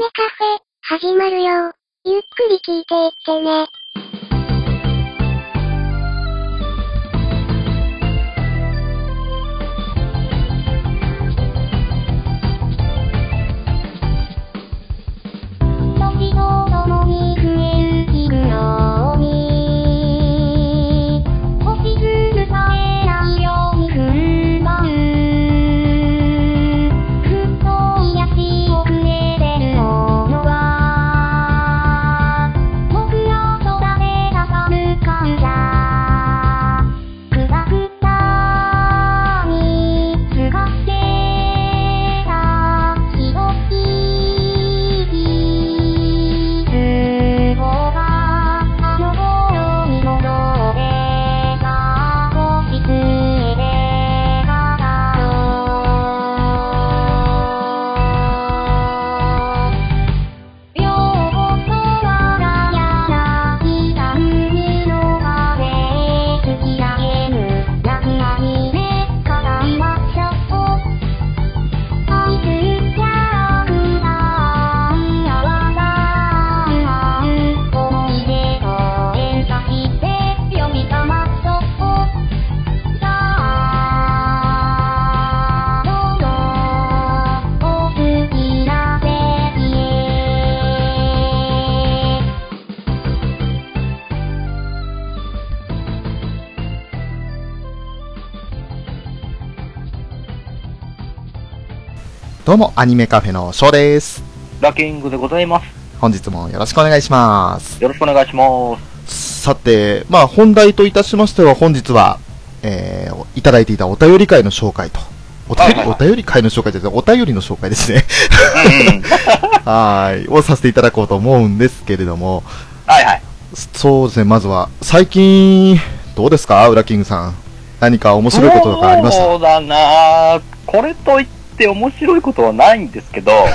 ネカフェ、始まるよ。ゆっくり聞いていってね。どうも、アニメカフェのショーです。ラッキングでございます。本日もよろしくお願いします。よろしくお願いします。さて、まあ、本題といたしましては、本日は、えー、いただいていたお便り会の紹介と。お便り、はいはいお便り会の紹介じゃなくて、お便りの紹介ですね。はい。をさせていただこうと思うんですけれども、はいはい。そうですね、まずは、最近、どうですかウラキングさん。何か面白いこととかありました？そうだなこれといって面白いことはないんですけど、は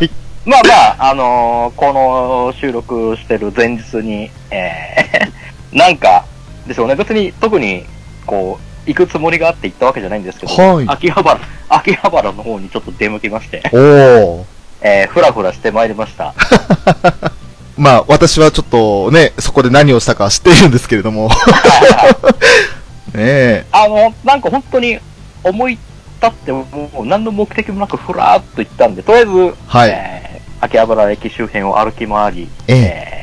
い。まあまあ、あのーこの収録してる前日に、えー、なんか、でしょうね、別に特に、こう、行くつもりがあって行ったわけじゃないんですけど、はい秋葉原、秋葉原の方にちょっと出向きまして、おー。えー、ふらふらしてまいりました。まあ、私はちょっとね、そこで何をしたか知っているんですけれども。ねえ。あの、なんか本当に思い立って、もう何の目的もなくふらーっと行ったんで、とりあえず、はいえー秋葉原駅周辺を歩き回り、えええー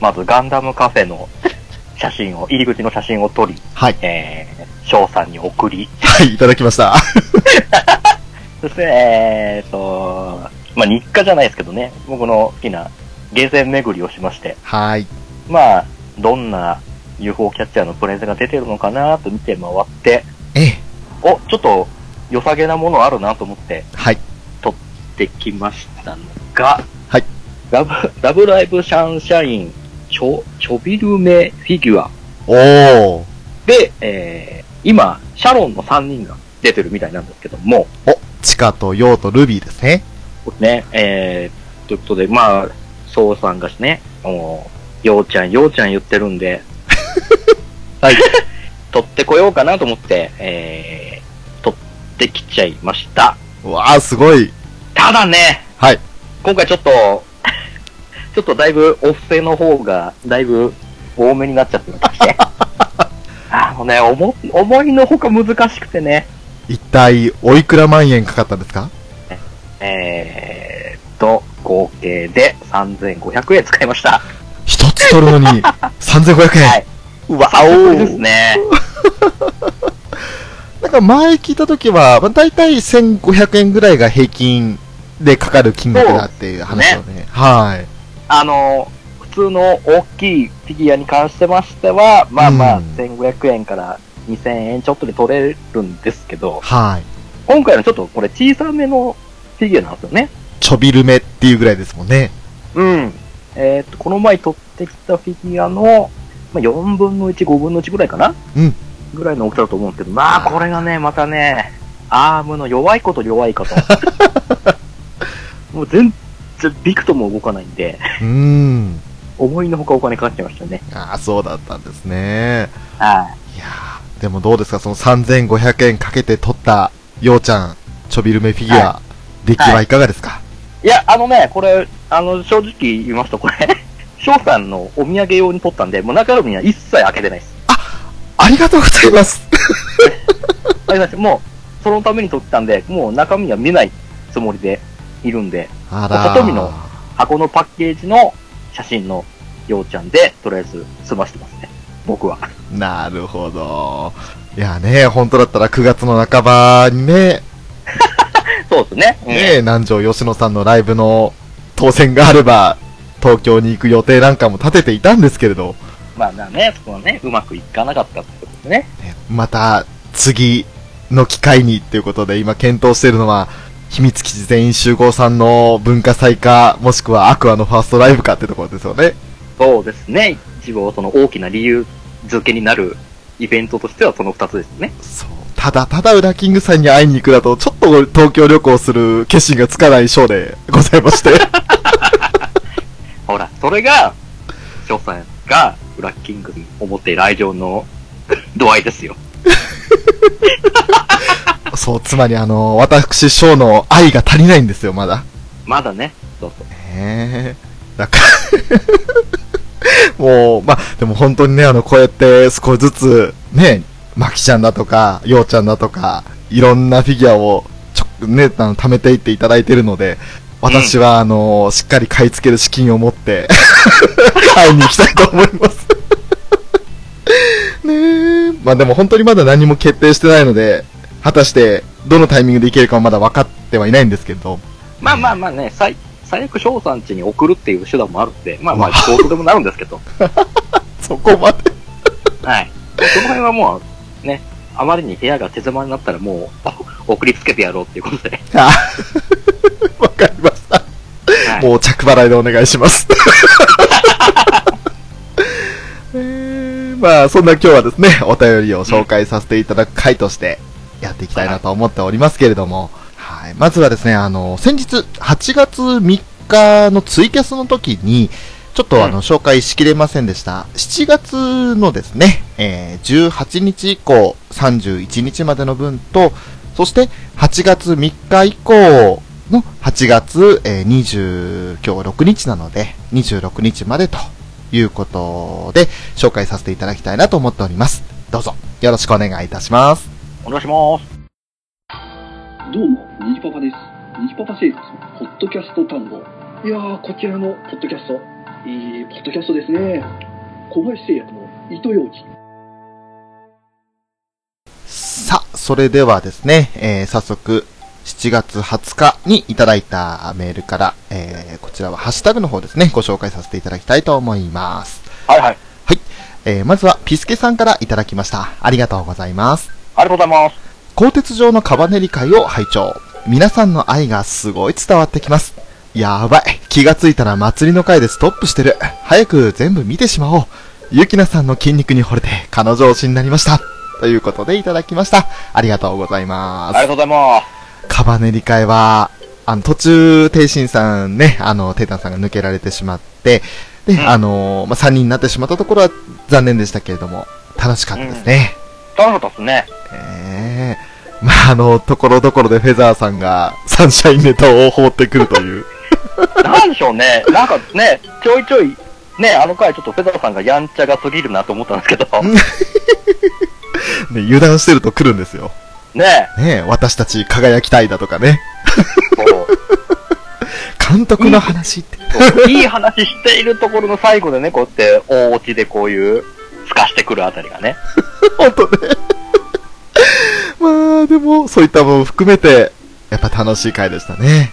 まずガンダムカフェの 写真を、入り口の写真を撮り、はい。えー、翔さんに送り、はい、いただきました。そして、えーと、まあ日課じゃないですけどね、僕の好きなゲーセン巡りをしまして、はい。まあ、どんな UFO キャッチャーのプレゼンが出てるのかなと見て回って、ええ。お、ちょっと良さげなものあるなと思ってはい。撮ってきましたのが、はい。ラブ、ラブライブシャンシャイン、ちょ、ちょびるめフィギュアおー。で、えー、今、シャロンの3人が出てるみたいなんですけども、お、チカとヨウとルビーですね。ね、えー、ということで、まあ、ソウさんがね、もう、ようちゃん、ようちゃん言ってるんで、はい。撮ってこようかなと思って、えー、撮ってきちゃいました。うわー、すごい。ただね、はい。今回ちょっと、ちょっとだいぶお布施の方が、だいぶ多めになっちゃってまして。あのね、思、思いのほか難しくてね、一体、おいくら万円かかったんですか？えーっと、合計で3500円使いました。一つ取るのに、3500円。はい。うわ、おおですね。なんか前聞いたときは、まあ、大体1500円ぐらいが平均でかかる金額だっていう話をね。はい。あの、普通の大きいフィギュアに関してましては、まあまあ、うん1500円から2000円ちょっとで取れるんですけど、はい。今回のちょっとこれ小さめのフィギュアなんですよね。ちょびるめっていうぐらいですもんね。うん。えーっと、この前取ってきたフィギュアの、まあ、4分の1、5分の1ぐらいかなうん。ぐらいの大きさだと思うんですけど、まあ、これがね、またね、アームの弱いこと弱いこと。もう全然ビクとも動かないんで、うーん。思いのほかお金かかっちゃいましたね。ああ、そうだったんですね。はい。いやーでもどうですか、その3500円かけて取った、ようちゃん、ちょびるめフィギュア、出来はいかがですか、いや、あのね、これ、あの、正直言いますと、これ、翔さんのお土産用に撮ったんで、もう中身は一切開けてないです。ありがとうございます。ありがとうもう、そのために撮ったんで、もう中身は見ないつもりでいるんで、あら細身の箱のパッケージの写真のようちゃんで、とりあえず済ましてますね。僕は。なるほど。いやね、本当だったら9月の半ばにね、そうですね。うんね、南條吉野さんのライブの当選があれば、東京に行く予定なんかも立てていたんですけれど、まあまあね、そこはね、うまくいかなかったってことでね。ねまた次の機会にっていうことで今検討しているのは、秘密基地全員集合さんの文化祭か、もしくはアクアのファーストライブかってところですよね。そうですね。一応、その大きな理由付けになるイベントとしてはその二つですね。そう。ただただウラキングさんに会いに行くだと、ちょっと東京旅行する決心がつかないショーでございまして。ほら、それが、翔さんがブラッキングに思っている愛情の 度合いですよ。そう、つまりあの、私、ショーの愛が足りないんですよ、まだ。まだね。そうそう。へえ。だから、もう、まあ、でも本当にね、あの、こうやって少しずつ、ね、マキちゃんだとか、ヨウちゃんだとか、いろんなフィギュアを、ちょ、ね、あの、貯めていっていただいてるので、私は、あの、しっかり買い付ける資金を持って、会いに行きたいと思います。ねえ。まあでも本当にまだ何も決定してないので、果たして、どのタイミングで行けるかはまだ分かってはいないんですけど、まあまあまあね、最、最悪翔さん家に送るっていう手段もあるんで、まあまあ、どうとでもなるんですけど。そこまで。はい。その辺はもう、ね、あまりに部屋が手狭になったらもう、送りつけてやろうっていうことで。あ わかりま。はい、もう着払いでお願いします。えーまあ、そんな今日はですね、お便りを紹介させていただく回としてやっていきたいなと思っておりますけれども、はい。まずはですね、あの、先日8月3日のツイキャスの時に、ちょっとあの、うん紹介しきれませんでした。7月のですね、えー18日以降31日までの分と、そして8月3日以降の8月、えー20、今日6日なので、26日までということで、紹介させていただきたいなと思っております。どうぞ、よろしくお願いいたします。お願いします。どうも、ニジパパです。ニジパパ生活、ポッドキャスト単語。いやー、こちらのポッドキャスト、いいポッドキャストですね。小林製薬の糸ようじ。さあ、それではですね、えー早速、7月20日にいただいたメールから、えーこちらはハッシュタグの方ですね、ご紹介させていただきたいと思います。はいはい。えーまずは、ピスケさんからいただきました。ありがとうございます。ありがとうございます。鋼鉄上のカバネリ会を拝聴。皆さんの愛がすごい伝わってきます。やばい。気がついたら祭りの会でストップしてる。早く全部見てしまおう。ゆきなさんの筋肉に惚れて彼女推しになりました。ということでいただきました。ありがとうございます。ありがとうございます。カバネリ会は、あの、途中、天心さんね、あの、テータンさんが抜けられてしまって、で、うんあの、まあ、3人になってしまったところは残念でしたけれども、楽しかったですね。楽しかったですね。ええまあ、あの、ところどころでフェザーさんがサンシャインネタを放ってくるという。なんでしょうね。なんかね、ちょいちょい、ね、あの回ちょっとフェザーさんがやんちゃが過ぎるなと思ったんですけど、ね、油断してると来るんですよ。ね、ね私たち輝きたいだとかね。こ 監督の話って。いい話しているところの最後でね、こうやって大落ちでこういう、透かしてくるあたりがね。本当ね。まあ、でも、そういったものも含めて、やっぱ楽しい回でしたね。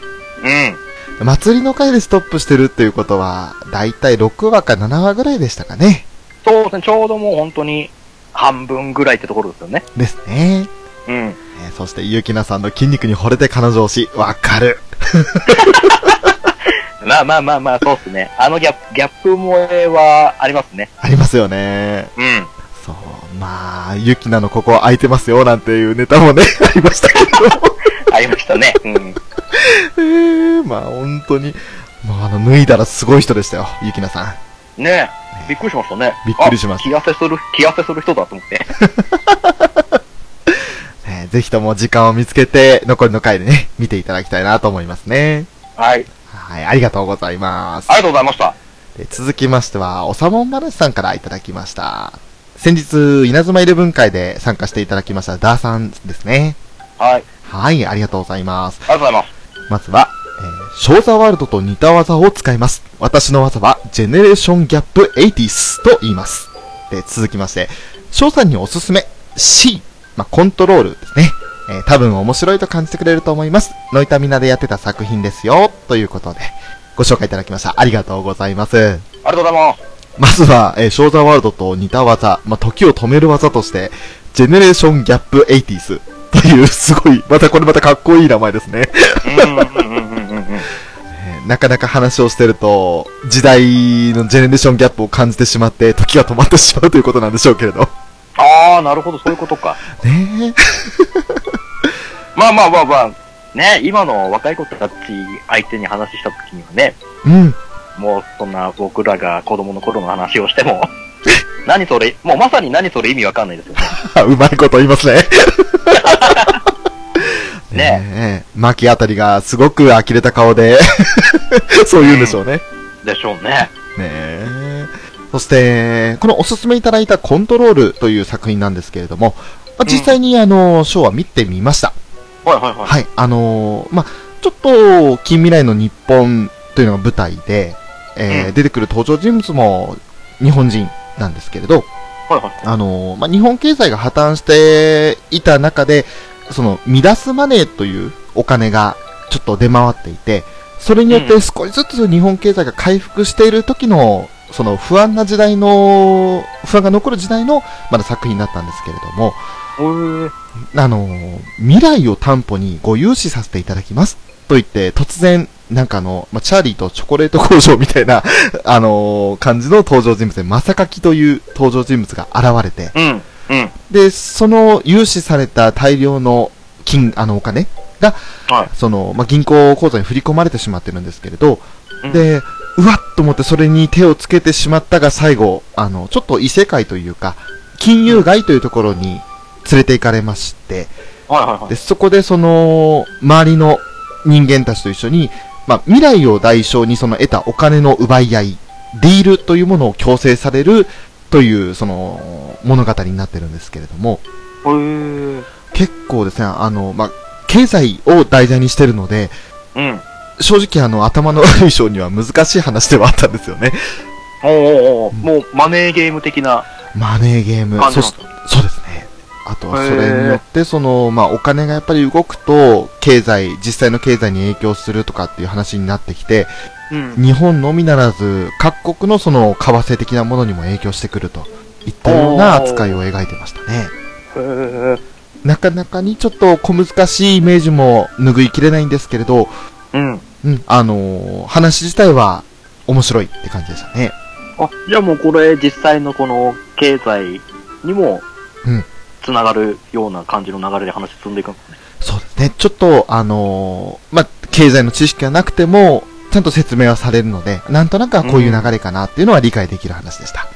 うん。祭りの回でストップしてるっていうことは、だいたい6話か7話ぐらいでしたかね。そうですね、ちょうどもう本当に半分ぐらいってところですよね。ですね。うん。えーそして、ゆきなさんの筋肉に惚れて彼女推し、わかる。まあまあまあまあ、そうですね。あのギャップ、ギャップ萌えはありますね。ありますよね。うん。そう、まあ、ゆきなのここ空いてますよ、なんていうネタもね、ありましたけども。ありましたね。うん。えー、まあ本当に、もうあの、脱いだらすごい人でしたよ、ゆきなさん。ねえ、びっくりしましたね。びっくりしましたあ気痩せする、気痩せする人だと思って。ねぜひとも時間を見つけて、残りの回でね、見ていただきたいなと思いますね。はい。はい、ありがとうございますあ。りがとうございました。で続きましては、おさもん話さんからいただきました。先日、稲妻イレブン会で参加していただきましたダーさんですね。はい。はい、ありがとうございます。ありがとうございます。まずは、えー、ショーザワールドと似た技を使います。私の技は、ジェネレーションギャップ 80s と言います。で、続きまして、翔さんにおすすめ、C、まあ、コントロールですね。えー多分面白いと感じてくれると思います。ノイタミナでやってた作品ですよ。ということで、ご紹介いただきました。ありがとうございます。ありがとうございます。まずは、えー、ショーザワールドと似た技、まあ、時を止める技として、ジェネレーションギャップ 80s という、すごい、またこれまたかっこいい名前ですね。なかなか話をしてると、時代のジェネレーションギャップを感じてしまって、時が止まってしまうということなんでしょうけれど。ああ、なるほど、そういうことか。ね まあまあまあまあ、ね、今の若い子たち相手に話した時にはね、え。うん。もうそんな僕らが子供の頃の話をしても、何それ、もうまさに何それ意味わかんないですよね。うまいこと言いますね。ねえ。牧あたりがすごく呆れた顔で、そう言うんでしょうね。でしょうね。ねえ。そして、このおすすめいただいたコントロールという作品なんですけれども、まあ、実際にあの、ショーは見てみました。はいはいはい。はい、あのーまあ、ちょっと、近未来の日本というのが舞台で、えーうん出てくる登場人物も日本人なんですけれど、はいはい。あのーまあ、日本経済が破綻していた中で、その、ミダスマネーというお金がちょっと出回っていて、それによって少しずつ日本経済が回復している時の、その不安な時代の、不安が残る時代の、まだ作品だったんですけれども、あのー未来を担保にご融資させていただきます。と言って、突然、なんかあの、まあ、チャーリーとチョコレート工場みたいな、あのー感じの登場人物で、まさかきという登場人物が現れて、うん、うん。で、その融資された大量の金、あのお金が、はい。その、まあ、銀行口座に振り込まれてしまってるんですけれど、うんで、うわっと思ってそれに手をつけてしまったが最後、あの、ちょっと異世界というか、金融街というところに連れて行かれまして、はいはいはい。で、そこでその、周りの人間たちと一緒に、まあ、未来を代償にその得たお金の奪い合い、ディールというものを強制されるという、その、物語になってるんですけれども、結構ですね、あの、まあ、経済を題材にしてるので、うん。正直あの、頭の悪い章には難しい話ではあったんですよね。おーおーおーもうマネーゲーム的なマネーゲーム。そそうですね。あとはそれによって、その、まあ、お金がやっぱり動くと、経済、実際の経済に影響するとかっていう話になってきて、うん。日本のみならず、各国のその、為替的なものにも影響してくるといったような扱いを描いてましたね。なかなかにちょっと小難しいイメージも拭いきれないんですけれど、うん。うん、あのー話自体は面白いって感じでしたね。あ、じゃあもうこれ実際のこの経済にもうん、つながるような感じの流れで話進んでいくんですね。そうですね。ちょっと、あのーまあ、経済の知識がなくても、ちゃんと説明はされるので、なんとなくはこういう流れかなっていうのは理解できる話でした。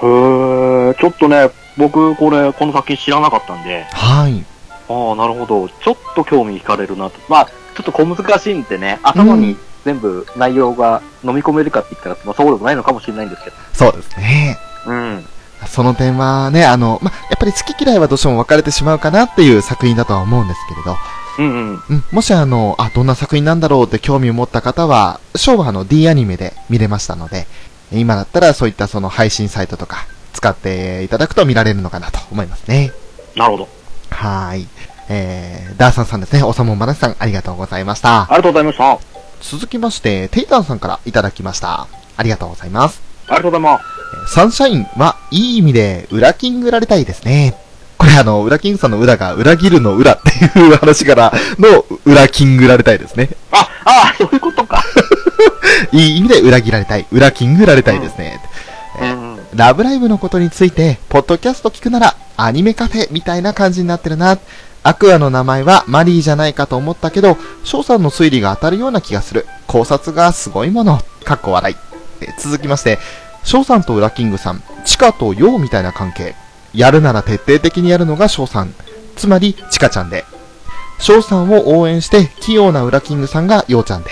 へーちょっとね、僕これ、この作品知らなかったんで、はい。ああ、なるほど。ちょっと興味惹かれるなと。まあ、ちょっと小難しいんでね、頭に全部内容が飲み込めるかって言ったら、まあそうでもないのかもしれないんですけど。そうですね。うん。その点はね、あの、まあ、やっぱり好き嫌いはどうしても分かれてしまうかなっていう作品だとは思うんですけれど、うんうん。うん、もしあの、あ、どんな作品なんだろうって興味を持った方は、ショーはあの D アニメで見れましたので、今だったらそういったその配信サイトとか使っていただくと見られるのかなと思いますね。なるほど。はーい。えー、ダーサンさんですね。おさもんばなしさん、ありがとうございました。ありがとうございました。あ続きまして、テイタンさんからいただきました。ありがとうございます。りがとうございます。えーサンシャインはいい意味で裏キングられたいですね。これあの、裏キングさんの裏が裏切るの裏っていう話からの裏キングられたいですね。あ、ああ、そういうことか。いい意味で裏切られたい。裏キングられたいですね。えーうん。ラブライブのことについて、ポッドキャスト聞くなら、アニメカフェみたいな感じになってるな。アクアの名前はマリーじゃないかと思ったけど、翔さんの推理が当たるような気がする。考察がすごいもの。かっこ笑い。続きまして、翔さんとウラキングさん、チカとヨウみたいな関係。やるなら徹底的にやるのが翔さん。つまり、チカちゃんで。翔さんを応援して、器用なウラキングさんがヨウちゃんで。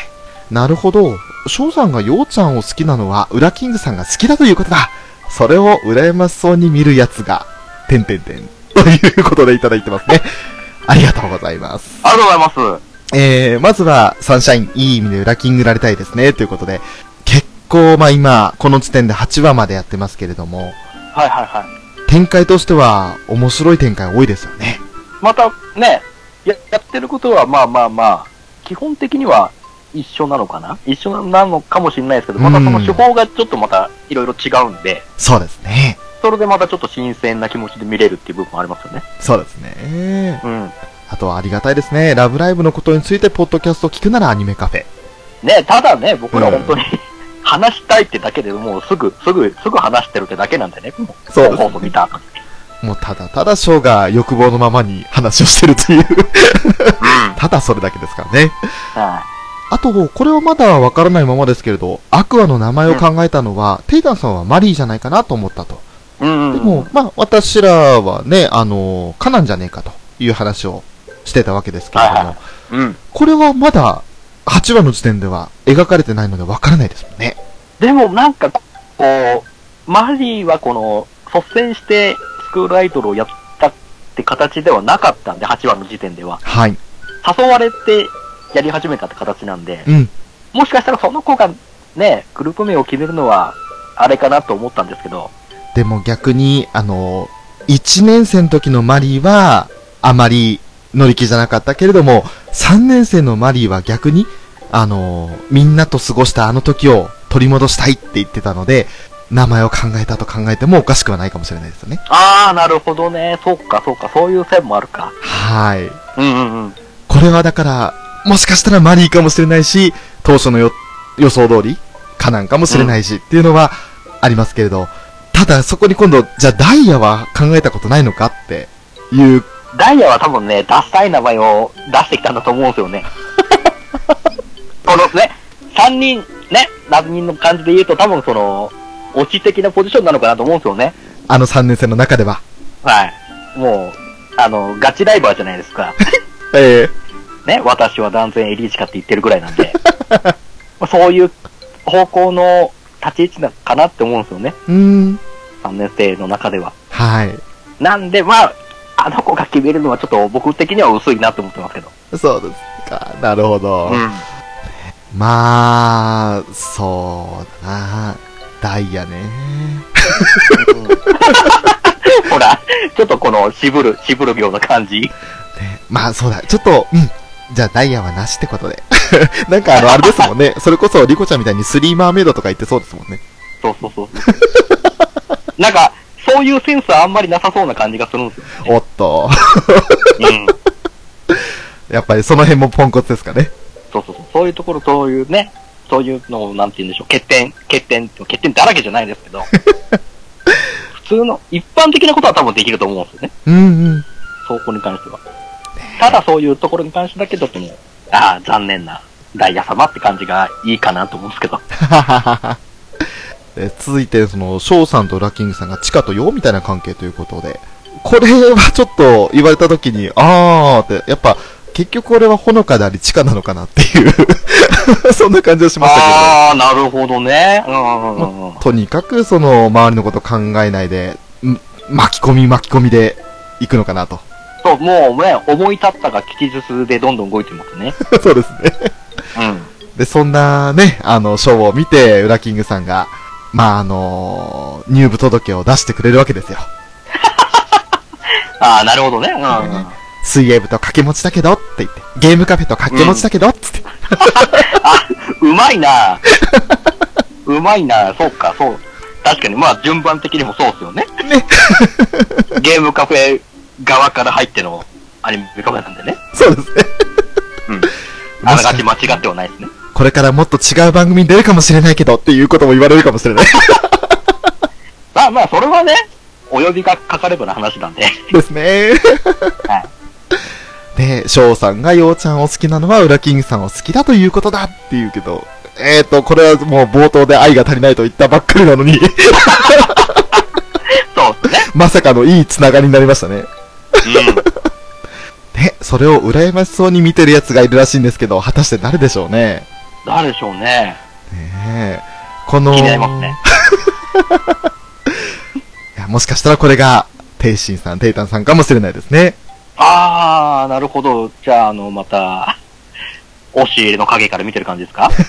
なるほど。翔さんがようちゃんを好きなのは、ウラキングさんが好きだということだ。それを羨ましそうに見るやつが、てんてんてん。ということでいただいてますね。ありがとうございます。ありがとうございます。えー、まずは、サンシャイン、いい意味で裏キングられたいですね。ということで、結構、まあ今、この時点で8話までやってますけれども、はいはいはい。展開としては、面白い展開多いですよね。またね、ややってることはまあまあまあ、基本的には一緒なのかな？一緒なのかもしれないですけど、またその手法がちょっとまたいろいろ違うんで、そうですね。それでまたちょっと新鮮な気持ちで見れるっていう部分もありますよね。そうですね。うん。あとはありがたいですね。ラブライブのことについて、ポッドキャストを聞くならアニメカフェ。ね、ただね、僕ら本当に、話したいってだけでもうすぐ、すぐ、すぐ話してるってだけなんでね。もうそうですね放送見た後に。もうただただショーが欲望のままに話をしてるという、ただそれだけですからね。はあと、これはまだわからないままですけれど、アクアの名前を考えたのは、テイタンさんはマリーじゃないかなと思ったと。い。うんでも、まあ、私らはね、あの、カナンじゃねえかという話をしてたわけですけれども、はいはうん。これはまだ8話の時点では描かれてないのでわからないですもんね。でもなんか、こう、マリーはこの、率先してスクールアイドルをやったって形ではなかったんで、8話の時点では。はい。誘われてやり始めたって形なんで、うん。もしかしたらその子がね、グループ名を決めるのは、あれかなと思ったんですけど、でも逆に、あの、1年生の時のマリーは、あまり乗り気じゃなかったけれども、3年生のマリーは逆に、あの、みんなと過ごしたあの時を取り戻したいって言ってたので、名前を考えたと考えてもおかしくはないかもしれないですよね。あー、なるほどね、そうか、そうか、そういう線もあるか。はい。うんうんうん。これはだから、もしかしたらマリーかもしれないし、当初のよ予想通り、カナンかもしれないし、っていうのはありますけれど、ただそこに今度、じゃあダイヤは考えたことないのかっていう、ダイヤは多分ね、ダサい名前を出してきたんだと思うんですよね。このね、3人、ね、何人の感じで言うと多分その、落ち的なポジションなのかなと思うんですよね。あの3年生の中では。はい。もう、あの、ガチライバーじゃないですか。えね、私は断然エリーチカって言ってるぐらいなんで。まあそういう方向の立ち位置なのかなって思うんですよね。えうーん。3年生の中では。はい。なんで、まあ、あの子が決めるのはちょっと僕的には薄いなって思ってますけど。そうですか。なるほど。うん。まあ、そうだな。ダイヤね。ほら、ちょっとこの渋る、渋るような感じ。ねまあそうだ。ちょっと、うん。じゃあダイヤはなしってことで。なんかあの、あれですもんね。それこそリコちゃんみたいにスリーマーメイドとか言ってそうですもんね。そうそうそう。なんか、そういうセンスはあんまりなさそうな感じがするんですよ。おっと。うん。やっぱりその辺もポンコツですかね。そうそうそう。そういうところ、そういうね、そういうのを、なんて言うんでしょう、欠点、欠点、欠点だらけじゃないですけど、普通の、一般的なことは多分できると思うんですよね。うんうん。そこに関しては。ただそういうところに関してだけど、でも、ああ、残念な、ダイヤ様って感じがいいかなと思うんですけど。で続いて、その、翔さんとラッキングさんがチカとヨウみたいな関係ということで、これはちょっと言われたときに、あーって、やっぱ、結局これはほのかであり地下なのかなっていう、そんな感じがしましたけど。ああ、なるほどね。うんうん。とにかくその周りのこと考えないで、ん巻き込み巻き込みで行くのかなと。そう、もうね、思い立ったが吉日でどんどん動いてますね。そうですね。うん。で、そんなね、あの、ショーを見て、ウラキングさんが、まあ、あの入部届を出してくれるわけですよ。ああ、なるほどね。うんうん。水泳部と掛け持ちだけどって言って、ゲームカフェと掛け持ちだけどっつって。うまいなうまいなそうか、そう。確かに、まあ、順番的にもそうっすよね。ね。ゲームカフェ側から入ってのアニメカフェなんでね。そうですね。うん。あながち間違ってはないですね。これからもっと違う番組に出るかもしれないけどっていうことも言われるかもしれない。まあまあ、それはね、お呼びがかかればの話なんで。ですね。はい。で、翔さんがようちゃんを好きなのは、ウラキングさんを好きだということだって言うけど、えーと、これはもう冒頭で愛が足りないと言ったばっかりなのに、そうね。まさかのいいつながりになりましたね。うん。で、それを羨ましそうに見てる奴がいるらしいんですけど、果たして誰でしょうね。誰でしょうね。ねえ。この、気になりますね。いやもしかしたらこれが、テイシンさん、テイタンさんかもしれないですね。あー、なるほど。じゃあ、あの、また、押し入れの影から見てる感じですか？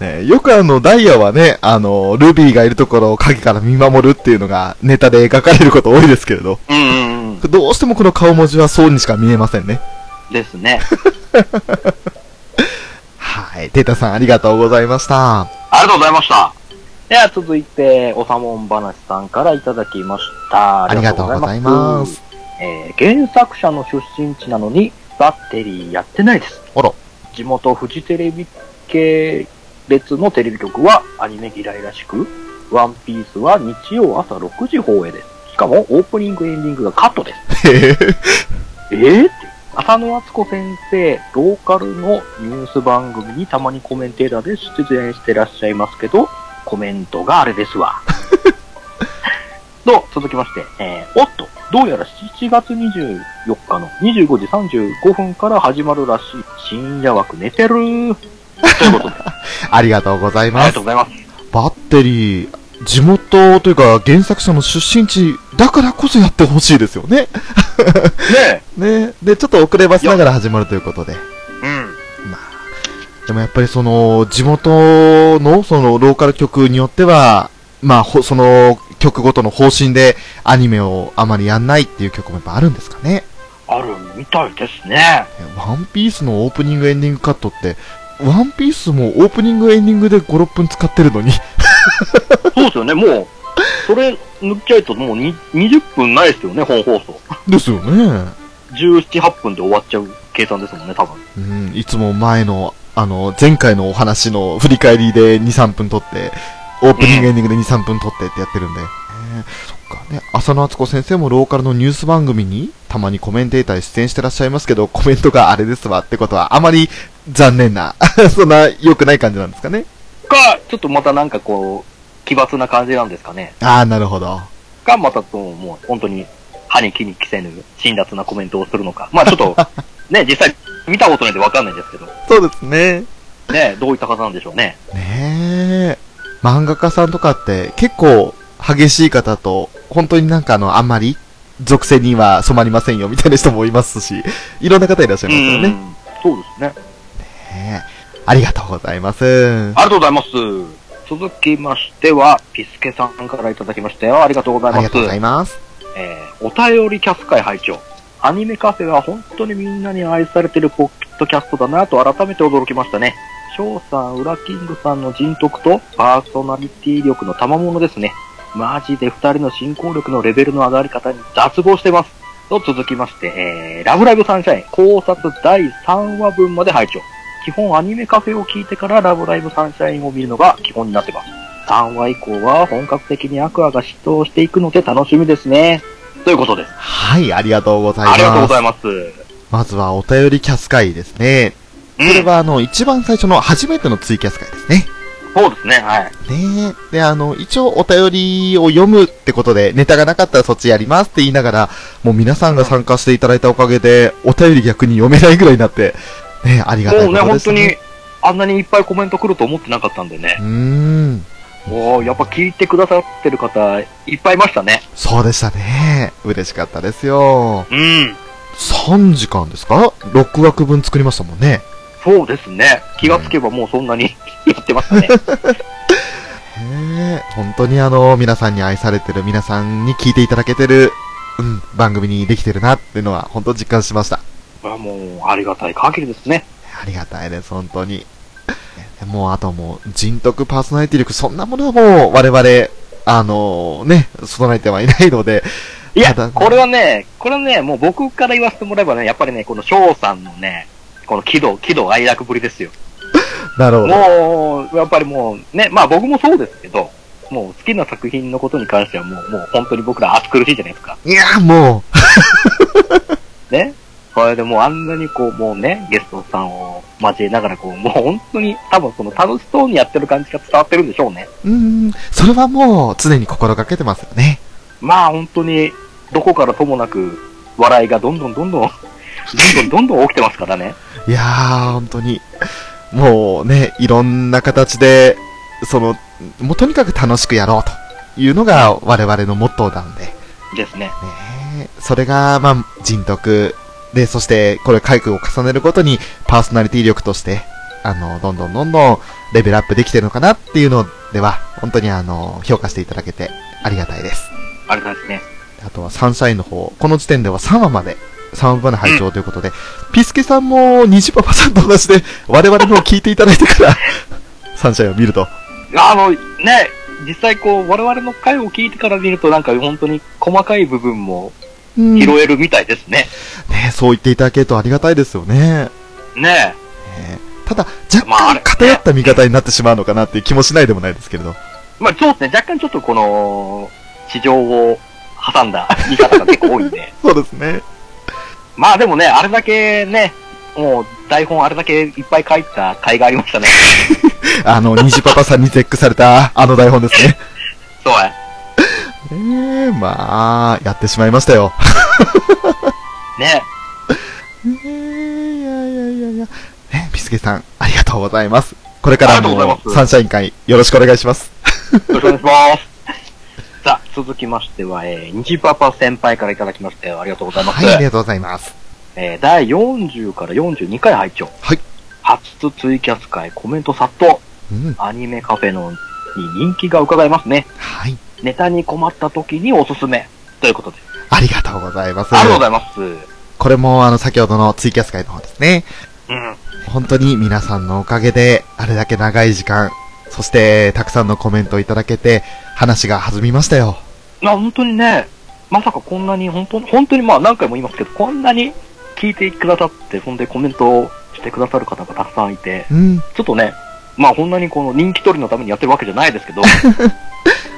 ねえよくあの、ダイヤはね、あの、ルビーがいるところを影から見守るっていうのがネタで描かれること多いですけれど、うんうんうん。どうしてもこの顔文字はそうにしか見えませんね。ですね。はい。テイタンさんありがとうございました。ありがとうございました。では続いて、おさもん話さんからいただきました。ありがとうございます。えー原作者の出身地なのに、バッテリーやってないです。あら。地元フジテレビ系列のテレビ局はアニメ嫌いらしく、ワンピースは日曜朝6時放映です。しかもオープニングエンディングがカットです。へへえー、って。浅野敦子先生、ローカルのニュース番組にたまにコメンテーターで出演してらっしゃいますけど、コメントがあれですわ。と、続きまして、えー、おっと、どうやら7月24日の25時35分から始まるらしい。深夜枠寝てるということで、あ ありがとうございますりがとう。ございます。バッテリー、地元というか原作者の出身地だからこそやってほしいですよね。ねね。で、ちょっと遅ればせながら始まるということで。え。うん。まあ、でもやっぱりその、地元のそのローカル局によっては、まあ、ほその曲ごとの方針でアニメをあまりやんないっていう曲もやっぱあるんですかね。あるみたいですね。ワンピースのオープニングエンディングカットって、ワンピースもオープニングエンディングで5、6分使ってるのに。そうですよね、もう、それ抜っちゃうともうに20分ないですよね、本放送。ですよね。17、8分で終わっちゃう計算ですもんね、多分。うん、いつも前の、あの、前回のお話の振り返りで2、3分撮って、オープニングエンディングで2、3分撮ってってやってるんで。えーそっかね。浅野敦子先生もローカルのニュース番組にたまにコメンテーターで出演してらっしゃいますけど、コメントがあれですわってことはあまり残念な、そんな良くない感じなんですかね。か、ちょっとまたなんかこう、奇抜な感じなんですかね。ああ、なるほど。か、またと、もう本当に、歯に気に着せぬ、辛辣なコメントをするのか。まあちょっと、ね、実際見たことないんでわかんないんですけど、そうですね。ね、どういった方なんでしょうね。ねえ。漫画家さんとかって結構激しい方と、本当になんかあの、あんまり属性には染まりませんよみたいな人もいますし、いろんな方いらっしゃいますよね。そうですね。えありがとうございます。ありがとうございます。続きましては、ピスケさんからいただきましたよ。ありがとうございます。ありがとうございます。えー、お便りキャス会拝聴アニメカフェは本当にみんなに愛されてるポッドキャストだなと改めて驚きましたね。翔さん、ウラキングさんの人徳とパーソナリティ力の賜物ですね。マジで二人の進行力のレベルの上がり方に脱帽してます。と続きまして、えー、ラブライブサンシャイン考察第3話分まで拝聴基本アニメカフェを聞いてからラブライブサンシャインを見るのが基本になってます。3話以降は本格的にアクアが嫉妬していくので楽しみですね。ということです。はい、ありがとうございます。ありがとうございます。まずはお便りキャス会ですね。こうんれはあの、一番最初の初めてのツイキャス会ですね。そうですね、はい。ねえ。で、あの、一応お便りを読むってことで、ネタがなかったらそっちやりますって言いながら、もう皆さんが参加していただいたおかげで、お便り逆に読めないぐらいになって、ねえありがたいもうね、ことです本当に、あんなにいっぱいコメント来ると思ってなかったんでねう。ーん。おーやっぱ聞いてくださってる方、いっぱいいましたね。そうでしたね。嬉しかったですよ。うん。3時間ですか ?6 枠分作りましたもんね。そうですね。気がつけばもうそんなにやってましたね。本当にあの、皆さんに愛されてる、皆さんに聞いていただけてる、うん、番組にできてるなっていうのは、本当実感しました。これはもう、ありがたい限りですね。ありがたいです、本当に。もう、あともう、人徳パーソナリティ力、そんなものはもう、我々、あのね、備えてはいないので、いや、これはね、これはね、もう僕から言わせてもらえばね、やっぱりね、この翔さんのね、この喜怒、喜怒哀楽ぶりですよ。なるほど。もう、やっぱりもう、ね、まあ僕もそうですけど、もう好きな作品のことに関してはもう、もう本当に僕ら熱苦しいじゃないですか。いや、もね？それでもうあんなにこう、もうね、ゲストさんを交えながらこう、もう本当に多分その楽しそうにやってる感じが伝わってるんでしょうね。う、ん、それはもう、常に心がけてますよね。まあ本当に、どこからともなく、笑いがどんどんどんどんどんどんどんどん起きてますからね。いやー、本当に、もうね、いろんな形で、その、もうとにかく楽しくやろうというのが我々のモットーなので、ねですね。えそれが、まあ、人徳で、そして、これ回復を重ねるごとに、パーソナリティ力として、あの、どんどんどんどんレベルアップできてるのかなっていうのでは、本当にあの、評価していただけてありがたいです。あれですね。あとはサンシャインの方、この時点では3話まで、3話まで拝聴ということで、ピスケさんも虹パパさんと同じで、我々のを聞いていただいてから、サンシャインを見ると。あの、ね、実際こう、我々の回を聞いてから見るとなんか本当に細かい部分もうん拾えるみたいですね。ねそう言っていただけるとありがたいですよね。ねねただ、若干偏った見方になってしまうのかなっていう気もしないでもないですけれど。まあそうですね、若干ちょっとこの、地上を挟んだ 見方が結構多いんで。そうですね。まあでもね、あれだけね、もう台本あれだけいっぱい書いた回がありましたね。あの、虹パパさんに絶句された、あの台本ですね。そうや。ええまあ、やってしまいましたよ。ね。えー、いやいやいやいや。ね、ピスケさん、ありがとうございます。これからもサンシャイン会よろしくお願いします。よろしくお願いします。さあ、続きましては、えー、虹パパ先輩からいただきまして、ありがとうございます。はい、ありがとうございます。えー、第40から42回拝聴はい。初ツイキャス会コメント殺到。うん。アニメカフェのに人気が伺えますね。はい。ネタに困った時におすすめ。ということで。ありがとうございます。ありがとうございます。これも、あの、先ほどのツイキャス会の方ですね。うん。本当に皆さんのおかげで、あれだけ長い時間、そして、たくさんのコメントをいただけて、話が弾みましたよ。まあ本当にね、まさかこんなに、本当に、本当にまあ何回も言いますけど、こんなに聞いてくださって、そんでコメントをしてくださる方がたくさんいて、うん。ちょっとね、まあこんなにこの人気取りのためにやってるわけじゃないですけど、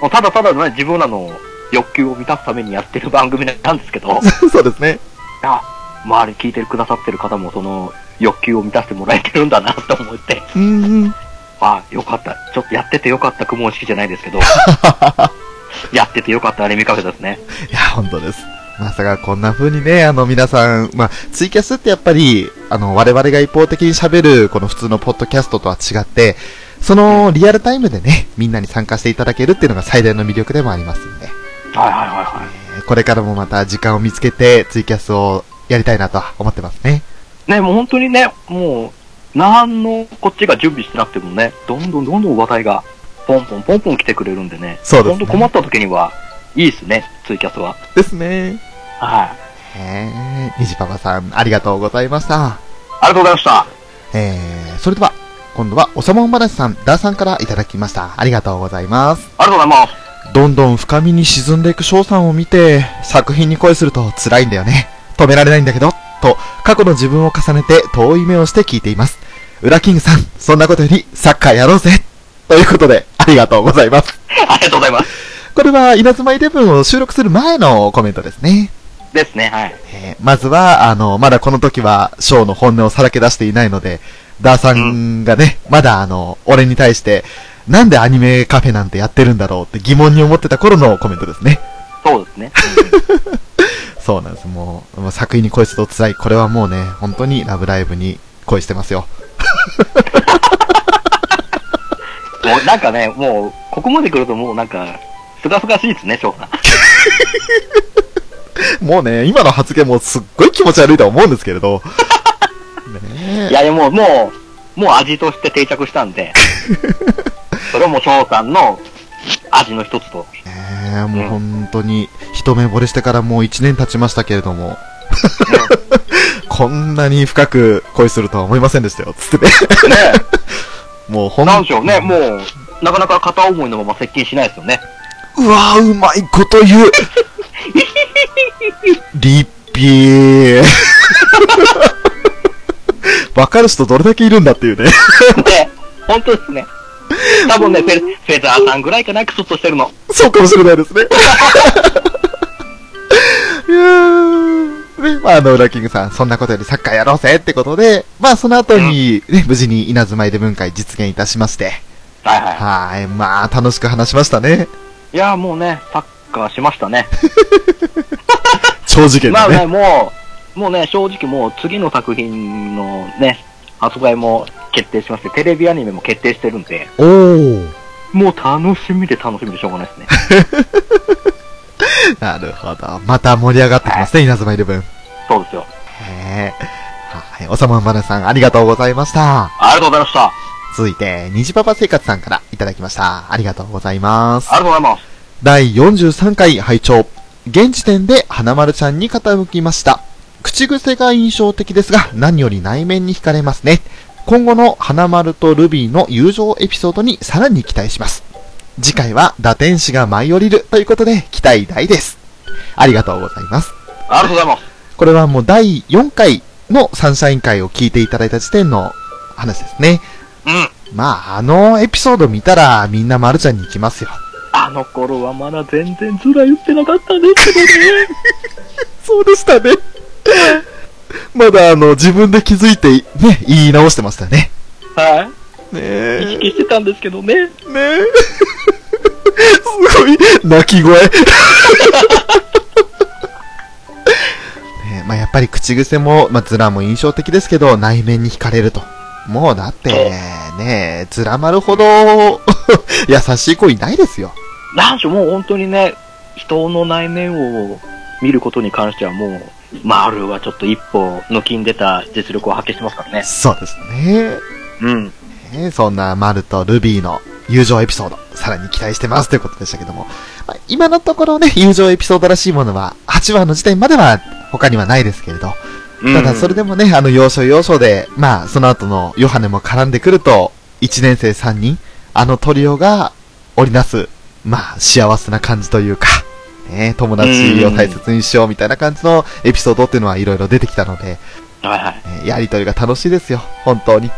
ただただね、自分らの欲求を満たすためにやってる番組なんですけど、そうですね。あ、周り聞いてくださってる方もその欲求を満たしてもらえてるんだなと思って、うんうん。あ、よかった。ちょっとやっててよかった雲式じゃないですけど、やっててよかったアニメカフェですね。いや、本当です。まさかこんな風にね、あの皆さん、まあ、ツイキャスってやっぱり、あの、我々が一方的に喋る、この普通のポッドキャストとは違って、そのリアルタイムでね、みんなに参加していただけるっていうのが最大の魅力でもありますんで、はいはいはいはい。えーこれからもまた時間を見つけて、ツイキャスをやりたいなとは思ってますね。ね、もう本当にね、もう、なんのこっちが準備してなくてもね、どんどんどんどん話題が、ポンポンポンポン来てくれるんでね、そうですね本当困った時には、いいですね、ツイキャスは。ですね。はい。えー、にじパパさん、ありがとうございました。ありがとうございました。えー、それでは、今度は、おさまんばなしさん、ダーさんからいただきました。ありがとうございます。ありがとうございます。どんどん深みに沈んでいく翔さんを見て、作品に恋すると辛いんだよね。止められないんだけど、と、過去の自分を重ねて遠い目をして聞いています。ウラキングさん、そんなことよりサッカーやろうぜということで、ありがとうございます。ありがとうございます。これは、稲妻イレブンを収録する前のコメントですね。ですね、はい。えーまずは、あの、まだこの時は、ショーの本音をさらけ出していないので、ダーさんがね、まだあの、俺に対して、なんでアニメカフェなんてやってるんだろうって疑問に思ってた頃のコメントですね。そうですね。そうなんです。もう、もう作品に恋すると辛い。これはもうね、本当にラブライブに恋してますよ。もうなんかね、もう、ここまで来るともうなんか、すがすがしいですね、翔さん。もうね、今の発言もすっごい気持ち悪いとは思うんですけれど。ねいやもう、もう、もう味として定着したんで、それはもう翔さんの味の一つと。え。ねえもう本当に、一目惚れしてからもう一年経ちましたけれども、こんなに深く恋するとは思いませんでしたよ。つってね。ね もうほんなんでしょうね、もう、なかなか片思いのまま接近しないですよね。うわーうまいこと言う。リッピー。わかる人どれだけいるんだっていうね。ね、本当ですね。多分ね、フェフェザーさんぐらいかな、クスッとしてるの。そうかもしれないですね。いやーね、まあ、あの、裏キングさん、そんなことよりサッカーやろうぜってことで、まあ、その後に、ね、無事に稲妻イレブン会実現いたしまして、はいははい、まあ、楽しく話しましたね。い。いや、もうね、サッカーしましたね。長時間でね。まあね、もう、もうね、正直もう次の作品のね、発売も決定しまして、テレビアニメも決定してるんで、おー。もう楽しみで楽しみでしょうがないですね。なるほど。また盛り上がってきますね、稲妻イレブン。そうですよ。へえ。はい。おさまんばねさん、ありがとうございました。ありがとうございました。あ続いて、虹パパ生活さんからいただきました。ありがとうございますり。がとうございます。第43回拝聴現時点で花丸ちゃんに傾きました。口癖が印象的ですが、何より内面に惹かれますね。今後の花丸とルビーの友情エピソードにさらに期待します。次回は打天使が舞い降りるということで期待大です。ありがとうございます。ありがとうございます。これはもう第4回のサンシャイン会を聞いていただいた時点の話ですね。うん。まあ、あのエピソード見たらみんな丸ちゃんに行きますよ。あの頃はまだ全然ズラ言ってなかったんですけどね。そうでしたね。まだあの、自分で気づいて、ね、言い直してましたね。はねい。意え。識してたんですけどね。ねえ。すごい、泣き声。ねえまあやっぱり口癖も、まあズラも印象的ですけど、内面に惹かれると。もうだって、ねえ、ズラ丸ほど優しい子いないですよ。なんでしょう、もう本当にね、人の内面を見ることに関してはもう、丸はちょっと一歩抜きん出た実力を発揮してますからね。そうですね。うん。ねそんなマルとルビーの友情エピソード、さらに期待してますということでしたけども、まあ今のところね、友情エピソードらしいものは、8話の時点までは他にはないですけれど、ただそれでもね、あの、要所要所で、まあ、その後のヨハネも絡んでくると、1年生3人、あのトリオが織りなす、まあ、幸せな感じというか、ね、友達を大切にしようみたいな感じのエピソードっていうのはいろいろ出てきたので、はいはい。ねやりとりが楽しいですよ、本当に。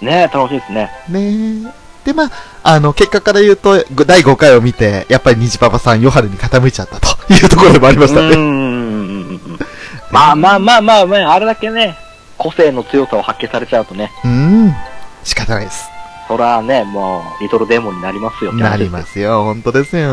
ね楽しいですね。ねで、まあ、あの、結果から言うと、ご第5回を見て、やっぱり虹パパさん、ヨハネに傾いちゃったと いうところでもありましたね。うーん。まあまあまあまあ、まあ、あれだけね、個性の強さを発揮されちゃうとね、うん。仕方ないです。そらね、もう、リトルデーモンになりますよなりますよ、本当ですよ。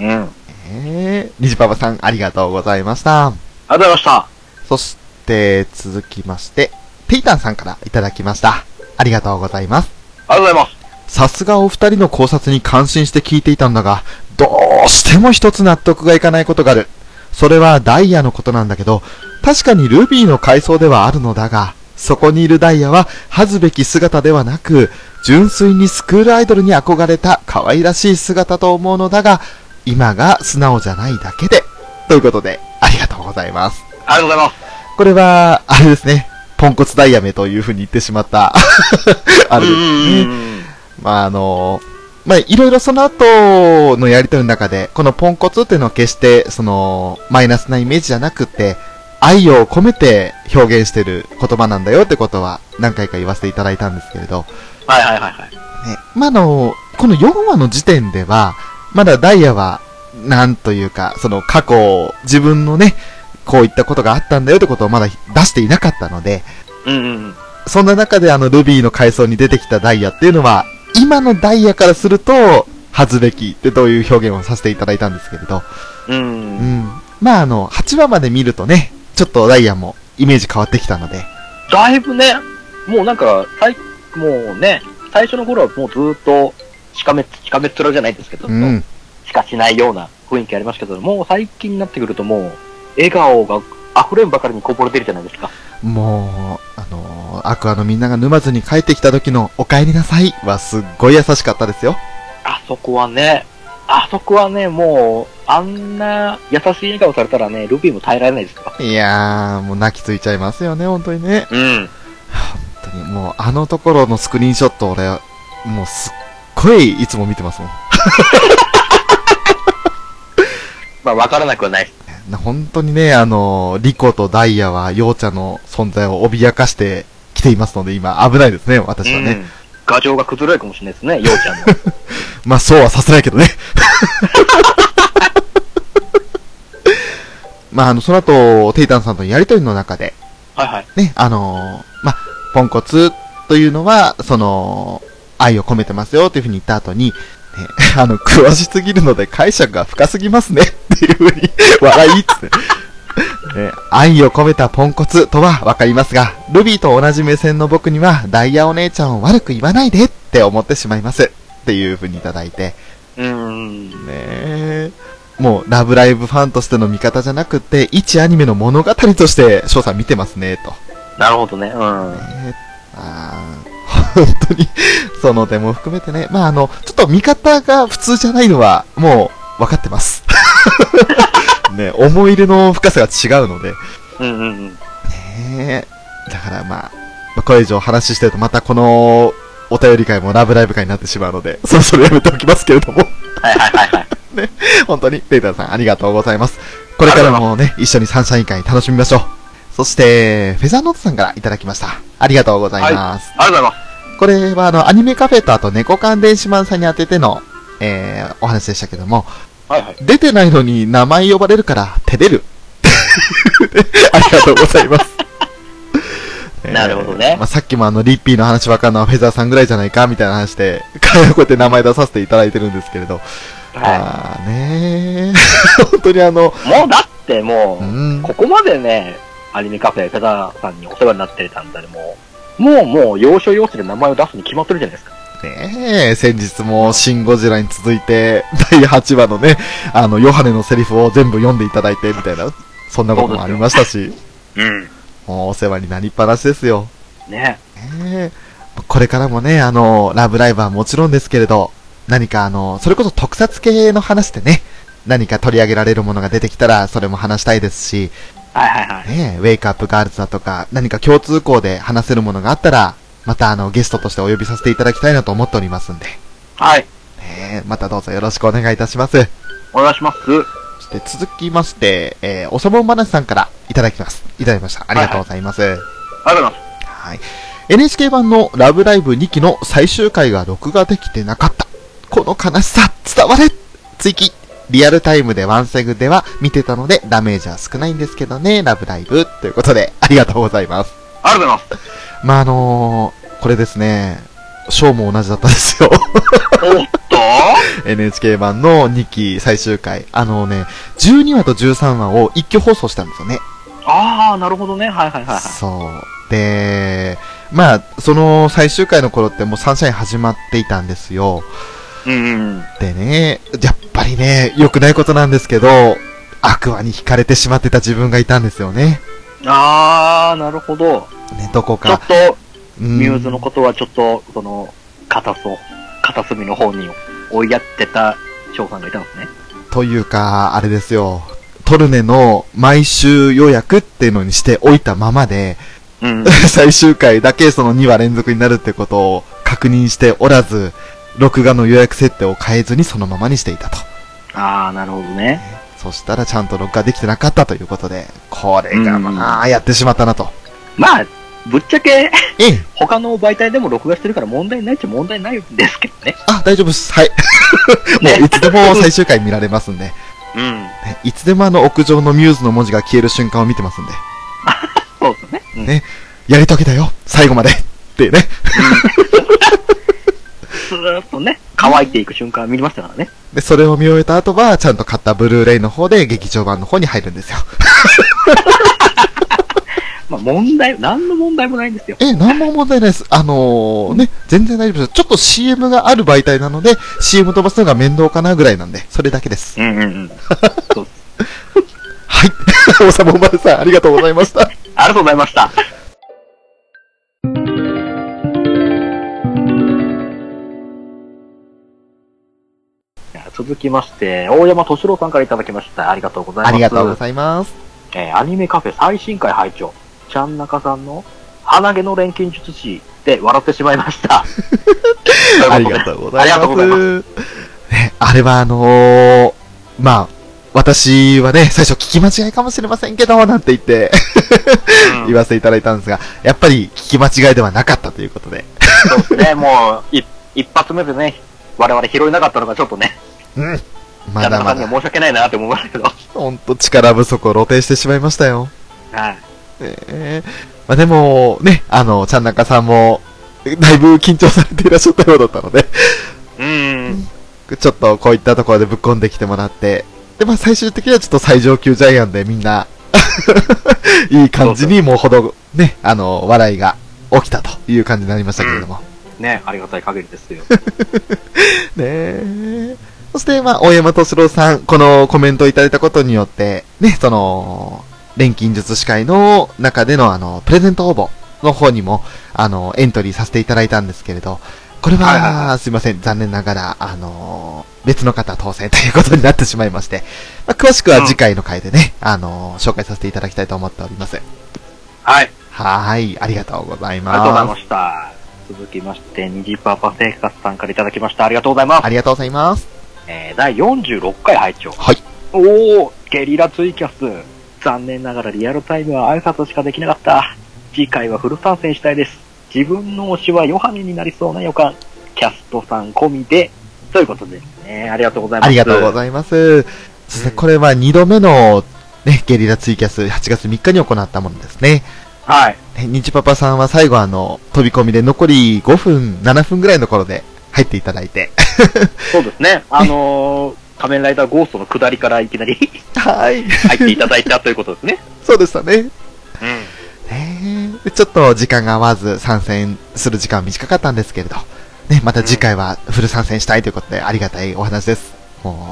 うん。ありがとうえー、虹パパさん、ありがとうございました。ございました。そして、続きまして、ペイタンさんからいただきました。ありがとうございます。ありがとうございます。さすがお二人の考察に感心して聞いていたんだが、どうしても一つ納得がいかないことがある。それはダイヤのことなんだけど、確かにルビーの階層ではあるのだが、そこにいるダイヤは恥ずべき姿ではなく、純粋にスクールアイドルに憧れた可愛らしい姿と思うのだが、今が素直じゃないだけで。ということで、ありがとうございます。ありがとうございます。これは、あれですね。ポンコツダイヤメという風に言ってしまった、あれですね。ね。まあ、あの、まあ、いろいろその後のやりとりの中で、このポンコツっていうのは決して、その、マイナスなイメージじゃなくて、愛を込めて表現してる言葉なんだよってことは何回か言わせていただいたんですけれど、はいはいはいはい。ね、まあ、あの、この4話の時点では、まだダイヤは、なんというか、その過去、自分のね、こういったことがあったんだよってことをまだ出していなかったので、うんうんうん。そんな中であのルビーの階層に出てきたダイヤっていうのは、今のダイヤからすると、恥ずべきってどういう表現をさせていただいたんですけれど、う。うんん。まああの、8話まで見るとね、ちょっとダイヤもイメージ変わってきたので、だいぶね、もうなんか、もうね、最初の頃はもうずーっと、しかめ、しかめっ面じゃないですけど、うん。しかしないような雰囲気ありましたけど、もう最近になってくるともう、笑顔が溢れんばかりにこぼれてるじゃないですか。もう、あのアクアのみんなが沼津に帰ってきた時のお帰りなさいはすっごい優しかったですよ。あそこはね、あそこはね、もう、あんな優しい笑顔されたらね、ルビーも耐えられないですよ。いやー、もう泣きついちゃいますよね、本当にね。うん。本当にもうあのところのスクリーンショット俺、もうすっごいいつも見てますもん。まあ、わからなくはない。な本当にね、あの、リコとダイヤは、ヨウちゃんの存在を脅かしてきていますので、今、危ないですね、私はね。うん。牙城が崩れるかもしれないですね、ようちゃんの。まあ、そうはさせないけどね。まあ、あの、その後、テイタンさんとのやりとりの中で、はいはい。ね、あのまあ、ポンコツというのは、その、愛を込めてますよっていうふうに言った後に、ね、あの、詳しすぎるので解釈が深すぎますねっていうふうに、笑いっつって。え愛を込めたポンコツとはわかりますが、ルビーと同じ目線の僕には、ダイヤお姉ちゃんを悪く言わないでって思ってしまいます。っていう風にいただいて、うーん。ねえ。もう、ラブライブファンとしての見方じゃなくて、一アニメの物語として、翔さん見てますね、と。なるほどね。うん。ねあー本当に、その点も含めてね、まああの、ちょっと見方が普通じゃないのは、もう、分かってます。ね、思い入れの深さが違うので、うんうんうん。ねえ。だからまあ、まあこれ以上話してるとまたこのお便り会もラブライブ会になってしまうので、そろそろやめておきますけれども。はいはいはいはい。本当に、ペーターさんありがとうございます。これからもね、一緒にサンシャイン会楽しみましょう。そして、フェザーノートさんからいただきました。ありがとうございます。ありがとうございこれはあの、アニメカフェとあと猫缶電子マンさんに当てての、えー、お話でしたけども。はいはい。出てないのに名前呼ばれるから照れる。ありがとうございます。なるほどねまあ、さっきもあの、リッピーの話わかんのはフェザーさんぐらいじゃないかみたいな話で、こうやって名前出させていただいてるんですけれど。はまあね本当にあの、い。もうだってもう、うん。ここまでね、アニメカフェ、フェザーさんにお世話になってたんだね、もう、もうもう、要所要所で名前を出すに決まってるじゃないですか。ねえ、先日もシン・ゴジラに続いて、第8話のね、あの、ヨハネのセリフを全部読んでいただいて、みたいな、そんなこともありましたし、うん。もうお世話になりっぱなしですよ。ね。ねえこれからもね、あの、ラブライブはもちろんですけれど、何かあの、それこそ特撮系の話でね、何か取り上げられるものが出てきたら、それも話したいですし、はいはいはい。ねえ、ウェイクアップガールズだとか、何か共通項で話せるものがあったら、またあの、ゲストとしてお呼びさせていただきたいなと思っておりますんで、はい。ねえまたどうぞよろしくお願いいたします。お願いします。そして続きまして、えー、おそぼん話さんからいただきます。いただきました。ありがとうございます。ありがとうございます。はい。NHK 版のラブライブ2期の最終回が録画できてなかった。この悲しさ、伝われ追記リアルタイムでワンセグでは見てたのでダメージは少ないんですけどね、ラブライブ。ということで、ありがとうございます。ありがとうございます。まあ、あのー、これですね、ショーも同じだったんですよ。おっと？NHK 版の2期最終回。あのね、12話と13話を一挙放送したんですよね。ああ、なるほどね。はいはいはいはい。そう。で、まあ、その最終回の頃ってもうサンシャイン始まっていたんですよ。うんうん。でね、やっぱりね、良くないことなんですけど、悪魔に惹かれてしまってた自分がいたんですよね。ああ、なるほど。ね、どこちょっか。と、うんミューズのことはちょっと、その、片そう、片隅の方に追いやってた翔さんがいたんですね。というか、あれですよ。トルネの毎週予約っていうのにしておいたままで、うん。最終回だけその2話連続になるってことを確認しておらず、録画の予約設定を変えずにそのままにしていたと。ああ、なるほどね。そしたらちゃんと録画できてなかったということで、これがまあ、やってしまったなと。まあ、ぶっちゃけ、ええ。他の媒体でも録画してるから問題ないっちゃ問題ないんですけどね。あ、大丈夫です。はい。もういつでも最終回見られますんで、うん。ねいつでもあの屋上のミューズの文字が消える瞬間を見てますんで、そうですね。うんねやり遂げたよ最後までってね。スーッとね、乾いていく瞬間見れましたからね。で、それを見終えた後は、ちゃんと買ったブルーレイの方で劇場版の方に入るんですよ。まあ問題、何の問題もないんですよ。え、なんも問題ないです。あのー、ね、全然大丈夫です。ちょっと CM がある媒体なので、CM 飛ばすのが面倒かなぐらいなんで、それだけです。うんうんうん。そうはい。おさぼんまるさん、ありがとうございました。ありがとうございました。続きまして、大山敏郎さんからいただきました。ありがとうございます。ありがとうございます。えーアニメカフェ最新回拝聴ちゃんなかさんの鼻毛の錬金術師で笑ってしまいました。ありがとうございありがとうございまます。ね、あれはあのー、まあ、私はね、最初聞き間違いかもしれませんけど、なんて言って、うん 言わせていただいたんですが、やっぱり聞き間違いではなかったということで。そうですね、もう、い一発目でね、我々拾えなかったのがちょっとね、うん。まだまだ、申し訳ないなって思いましたけど。ほんと力不足を露呈してしまいましたよ。はい。ええまあでも、ね、あの、ちゃんなかさんも、だいぶ緊張されていらっしゃったようだったので、うん。ちょっとこういったところでぶっ込んできてもらって、で、まあ最終的にはちょっと最上級ジャイアンでみんな いい感じにもうほど、ね、あの、笑いが起きたという感じになりましたけれども。ね、ありがたい限りですよ。ねえ。そして、まあ、大山敏郎さん、このコメントをいただいたことによって、ね、その、錬金術師会の中での、あの、プレゼント応募の方にも、あの、エントリーさせていただいたんですけれど、これは、すいません、残念ながら、あの、別の方当選ということになってしまいまして、まあ、詳しくは次回の回でね、あの、紹介させていただきたいと思っております。はい。はーい、ありがとうございありがとうございま。ますした。続きまして、ニジパパ生活さんからいただきました。ありがとうございます。ありがとうございます。えー、第46回拝聴はい。おー、ゲリラツイキャス。残念ながらリアルタイムは挨拶しかできなかった。次回はフル参戦したいです。自分の推しはヨハネになりそうな予感。キャストさん込みで。ということで、ね、ありがとうございます。ありがとうございます。そしてこれは2度目の、ね、ゲリラツイキャス8月3日に行ったものですね。はい。ね日パパさんは最後あの、飛び込みで残り5分、7分ぐらいの頃で入っていただいて。そうですね。あのー、仮面ライダーゴーストの下りからいきなりはい。入っていただいたということですね。そうでしたね。うん。ねでちょっと時間が合わず参戦する時間は短かったんですけれど、ね、また次回はフル参戦したいということでありがたいお話です。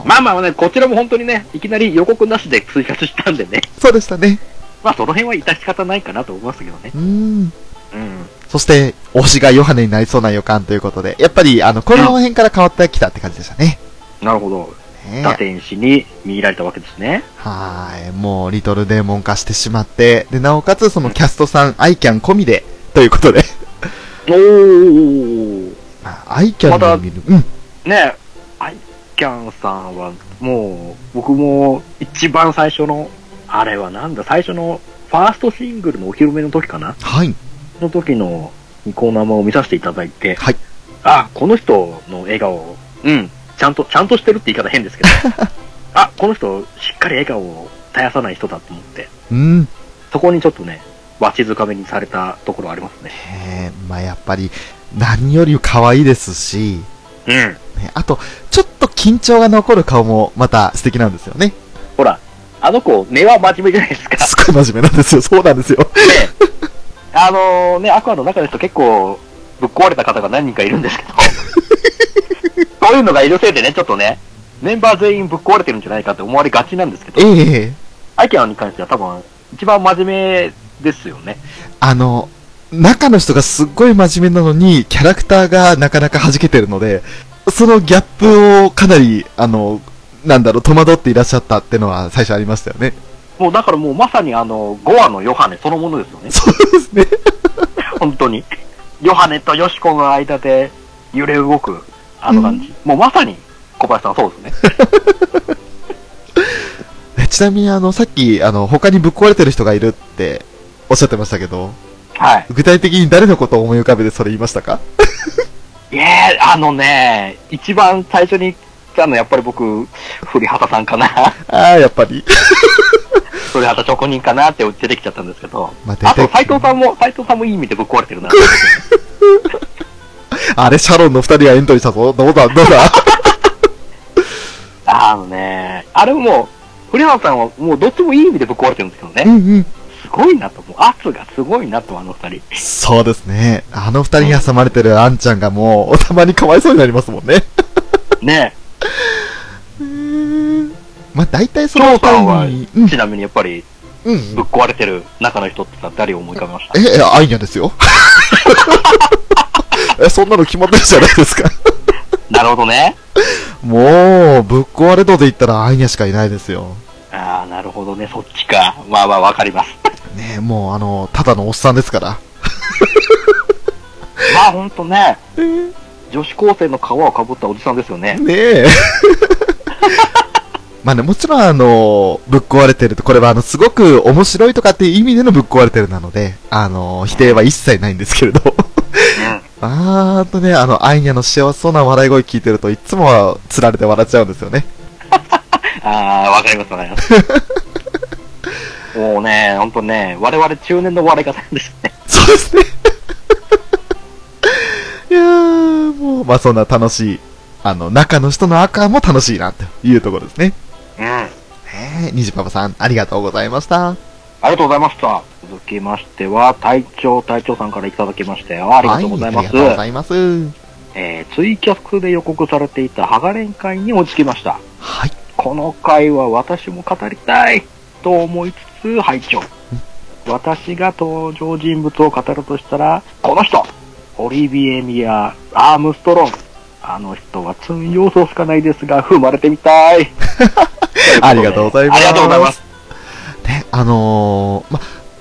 まあまあね、こちらも本当にね、いきなり予告なしで追加したんでね。そうでしたね。まあその辺は致し方ないかなと思いますけどね。うーん。うん。そして、推しがヨハネになりそうな予感ということで、やっぱり、あの、この辺から変わってきたって感じでしたね。なるほど。ね打天使に見入られたわけですね。はーい。もう、リトルデーモン化してしまって、で、なおかつ、そのキャストさん、アイキャン込みで、ということで。おー。まあアイキャンで見る。うん。ねアイキャンさんは、もう、僕も一番最初の、あれはなんだ、最初のファーストシングルのお披露目の時かなはい。の時のニコ生を見させていただいて、はい。あ、この人の笑顔、うん、ちゃんと、ちゃんとしてるって言い方変ですけど、あ、この人、しっかり笑顔を絶やさない人だと思って、うん。そこにちょっとね、わしづかめにされたところありますね。えー、まあ、やっぱり、何より可愛いですし、うん。ね、あと、ちょっと緊張が残る顔も、また素敵なんですよね。ほら、あの子、根は真面目じゃないですか。すっごい真面目なんですよ。そうなんですよ。ね、あのね、アクアの中ですと結構、ぶっ壊れた方が何人かいるんですけど、そういうのがいるせいでね、ちょっとね、メンバー全員ぶっ壊れてるんじゃないかって思われがちなんですけど、ええアイキャンに関しては多分、一番真面目ですよね。あの、中の人がすっごい真面目なのに、キャラクターがなかなか弾けてるので、そのギャップをかなり、あの、なんだろう、戸惑っていらっしゃったってのは最初ありましたよね。もうだからもうまさにあの、5話のヨハネそのものですよね。そうですね。本当に。ヨハネとヨシコの間で揺れ動く、あの感じ。もうまさに、小林さんそうですね。えちなみに、あの、さっき、あの、他にぶっ壊れてる人がいるっておっしゃってましたけど、はい。具体的に誰のことを思い浮かべてそれ言いましたか？いえ、あのね、一番最初に来たのやっぱり僕、古畑さんかな。ああ、やっぱり。古畑直人かなって出てきちゃったんですけど。まああと、斎藤さんも、斎藤さんもいい意味でぶっ壊れてるな。あれ、シャロンの二人がエントリーしたぞ。どうだ、どうだ？あのね、あれももう、古畑さんはもうどっちもいい意味でぶっ壊れてるんですけどね。うんうん。すごいなと思う。圧がすごいなと、あの二人。そうですね。あの二人に挟まれてるアンちゃんがもう、たまにかわいそうになりますもんね。ねまあ、大体そ翔の二さんは人に、うん、ちなみにやっぱり、うんぶっ。壊れてる中の人ってさ誰を思い浮かべました？え、え、アイニャですよ。え、そんなの決まってるじゃないですか。なるほどね。もう、ぶっ壊れ度で言ったらアイニャしかいないですよ。ああ、なるほどね。そっちか。まあまあ、わかります。ねえ、もうあの、ただのおっさんですから。まあ、ほんとね、女子高生の皮をかぶったおじさんですよね。ねえ。まあね、もちろんあの、ぶっ壊れてると、これはあの、すごく面白いとかっていう意味でのぶっ壊れてるなので、あの、否定は一切ないんですけれど。うん。あーとね、あの、アイニャの幸せそうな笑い声聞いてると、いつもは釣られて笑っちゃうんですよね。ああ、わかりますわかります。もうね、ほんとね、我々中年の笑い方なんですね。そうですね。いやー、もう、まあそんな楽しい、あの、中の人の赤も楽しいな、というところですね。うん。ねえ、にじパパさん、ありがとうございました。ありがとうございました。続きましては、隊長、隊長さんからいただきまして、ありがとうございます。はい、ありがとうございます。えー、ツイキャスで予告されていたハガレン会に落ち着きました。はい。この回は私も語りたいと思いつつ拝聴。私が登場人物を語るとしたら、この人オリビエミア・アームストロング。あの人はツン要素しかないですが、踏まれてみたい。ありがとうございますありがとうございます。ね、あのー、ま、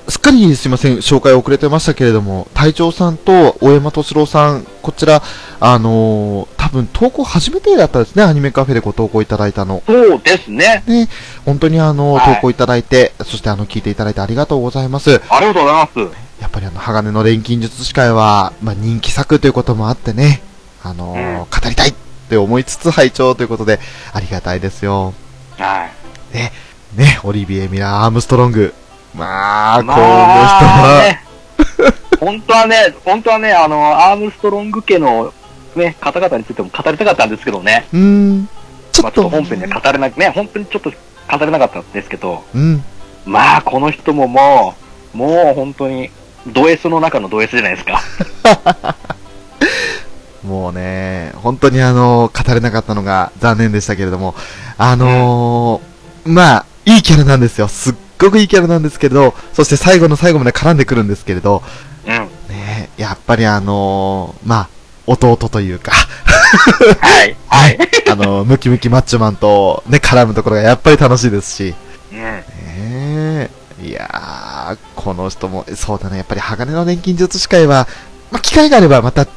すっかりすいません、紹介遅れてましたけれども、隊長さんと大山敏郎さん、こちら、あのー、多分投稿初めてだったですね、アニメカフェでご投稿いただいたの。そうですね。ね、本当にあの、はい投稿いただいて、そしてあの、聞いていただいてありがとうございます。ありがとうございます。やっぱりあの、鋼の錬金術師会は、まあ、人気作ということもあってね、あのー語りたいって思いつつ拝聴ということで、ありがたいですよ。はい。ね、ね、オリビエ・ミラー・アームストロング。まあ、この人まは、あね、本当はね、本当はね、あの、アームストロング家の、ね、方々についても語りたかったんですけどね。うーん、ちょまあ、っと、ちょっと本編で語れなく、ね、本当にちょっと語れなかったんですけど、うん、まあ、この人ももう、もう本当に、ド S の中のド S じゃないですか。もうね、本当にあの、語れなかったのが残念でしたけれども、あのーまあ、いいキャラなんですよ。すっごくいいキャラなんですけれど、そして最後の最後まで絡んでくるんですけれど、うん。ね、やっぱりあのーまあ、弟というか、はい。はい。あのムキムキマッチョマンとね、絡むところがやっぱり楽しいですし、うん。ねえ。いやー、この人も、そうだね、やっぱり鋼の錬金術師会は、まあ、機会があればまた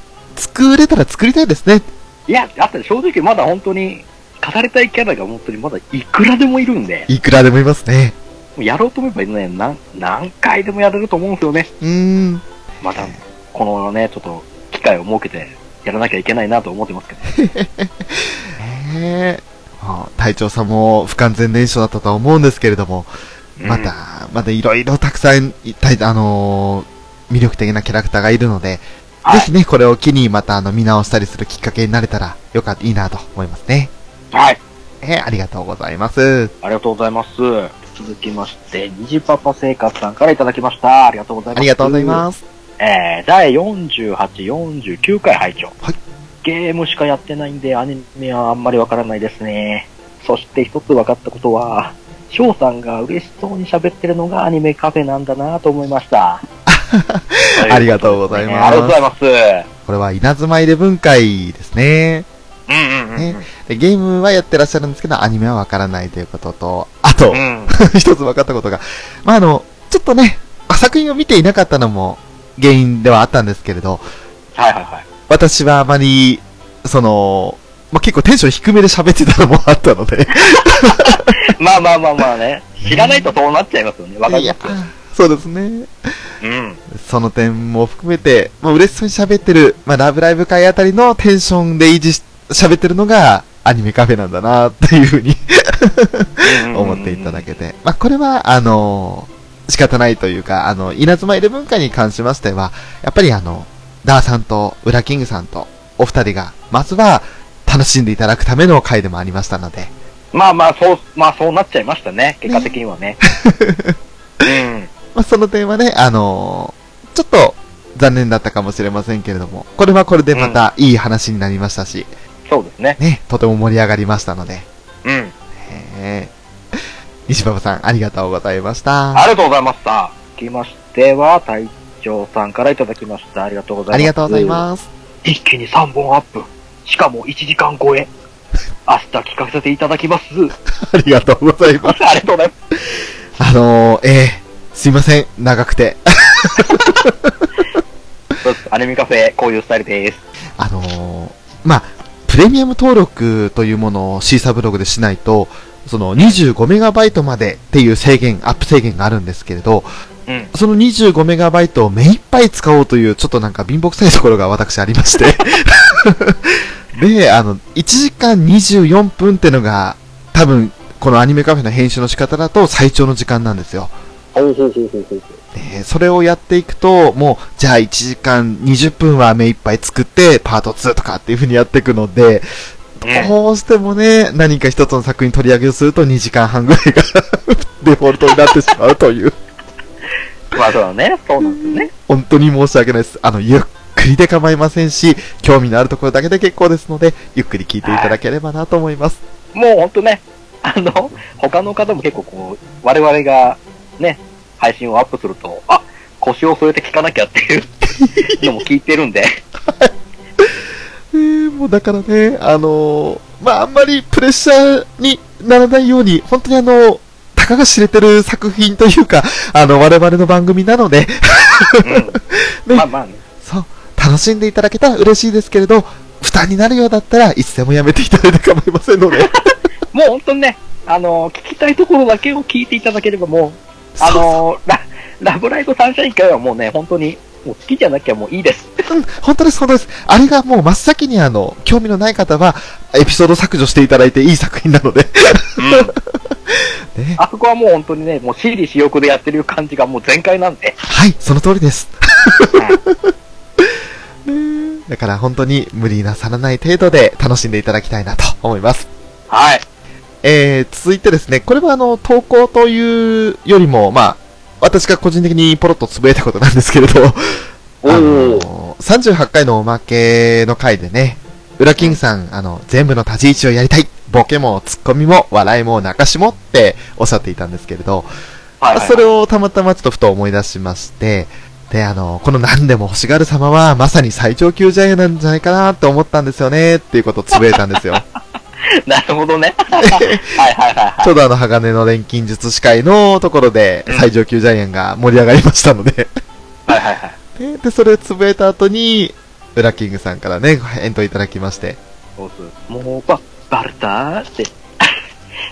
作れたら作りたいですね。いや、だって正直まだ本当に、語りたいキャラが本当にまだいくらでもいるんで、いくらでもいますね。やろうと思えばね、何、何回でもやれると思うんですよね。うーん。また、このね、ちょっと、機会を設けて、やらなきゃいけないなと思ってますけど。ねえ。まあ隊長さんも不完全燃焼だったとは思うんですけれども、また、まだいろいろたくさん、いたいあのー魅力的なキャラクターがいるので、はいぜひね、これを機にまたあの見直したりするきっかけになれたらよかった、いいなと思いますね。はい。えーありがとうございます。ありがとうございます。続きまして、虹パパ生活さんからいただきました。ありがとうございます。ありがとうございます。す。えー、第48、49回拝聴。はい。ゲームしかやってないんで、アニメはあんまりわからないですね。そして一つ分かったことは、翔さんが嬉しそうに喋ってるのがアニメカフェなんだなと思いました。ありがとうございますありがとうございます。これは稲妻入れ分会ですね。うんうんうんうん。ねでゲームはやってらっしゃるんですけど、アニメはわからないということと、あと、うん。一つ分かったことが、まあ、あの、ちょっとね、作品を見ていなかったのも原因ではあったんですけれど、はいはいはい。私はあまり、その、まあ、結構テンション低めで喋ってたのもあったので、まあまあまあまあね。知らないとそうなっちゃいますよね。わかりますよ。そうですね。うん。その点も含めて、まあ、嬉しそうに喋ってる、まあ、ラブライブ会あたりのテンションで維持し、喋ってるのが、アニメカフェなんだな、っていうふうに思っていただけて。まあ、これは、あの仕方ないというか、あの、稲妻入れ文化に関しましては、やっぱりあの、ダーさんと、ウラキングさんと、お二人が、まずは、楽しんでいただくための回でもありましたので、まあまあ、そう、まあそうなっちゃいましたね。結果的にはね。うん。まあ、その点はね、あのちょっと、残念だったかもしれませんけれども、これはこれでまたいい話になりましたし、そうですね。ね、とても盛り上がりましたので、うん。えー西馬場さん、ありがとうございました。ありがとうございました。続きましては、隊長さんからいただきました。ありがとうございます。ありがとうございます。す。一気に3本アップ。しかも1時間超え。明日聞かせていただきます。ありがとうございます。ありがとうございます。あのー、えー、すいません、長くて。アニメカフェ、こういうスタイルです。あのー、まあ、プレミアム登録というものをシーサーブログでしないと、その25メガバイトまでっていう制限、アップ制限があるんですけれど、うん。その25メガバイトを目いっぱい使おうという、ちょっとなんか貧乏くさいところが私ありまして。で、あの、1時間24分ってのが、多分、このアニメカフェの編集の仕方だと最長の時間なんですよ。でそれをやっていくと、もう、じゃあ1時間20分は目いっぱい作って、パート2とかっていう風にやっていくので、うんどうしてもね、何か一つの作品取り上げをすると2時間半ぐらいが デフォルトになってしまうという。まあそうだね。そうなんですよね。本当に申し訳ないです。あの、ゆっくりで構いませんし、興味のあるところだけで結構ですので、ゆっくり聞いていただければなと思います。もうほんとね、あの、他の方も結構こう、我々がね、配信をアップすると、あ、腰を添えて聞かなきゃっていう のも聞いてるんで、えーもうだからね、あのーまあ、あんまりプレッシャーにならないように、本当にあの、たかが知れてる作品というか、あの、我々の番組なので、うん。まあまあね。そう、楽しんでいただけたら嬉しいですけれど、負担になるようだったらいつでもやめていただいて構いませんので。もう本当にね、あの、聞きたいところだけを聞いていただければもう、あの、ララブライブサンシャイン会はもうね、本当に、もう好きじゃなきゃもういいです。うん、本当です、本当です。あれがもう真っ先にあの、興味のない方は、エピソード削除していただいていい作品なので。うん。ね、あそこはもう本当にね、もう私利私欲でやってる感じがもう全開なんで。はい、その通りです。だから本当に無理なさらない程度で楽しんでいただきたいなと思います。はい。えー、続いてですね、これはあの、投稿というよりも、まあ、私が個人的にポロッとつぶやいたことなんですけれど、おあー。の38回のおまけの回でね、ウラキングさん、あの、全部の立ち位置をやりたい。ボケもツッコミも笑いも泣かしもっておっしゃっていたんですけれど、はいはいはいそれをたまたまちょっとふと思い出しまして、で、あの、この何でも欲しがる様はまさに最上級ジャイアンなんじゃないかなって思ったんですよねっていうことをつぶやいたんですよ。なるほどね。はいはいはいはい。ちょうどあの、鋼の錬金術師会のところでうん最上級ジャイアンが盛り上がりましたので、はいはいはい。で、でそれをつぶやいた後に、ウラキングさんからね、返答いただきまして、そうっす。もう、ば、バルターって。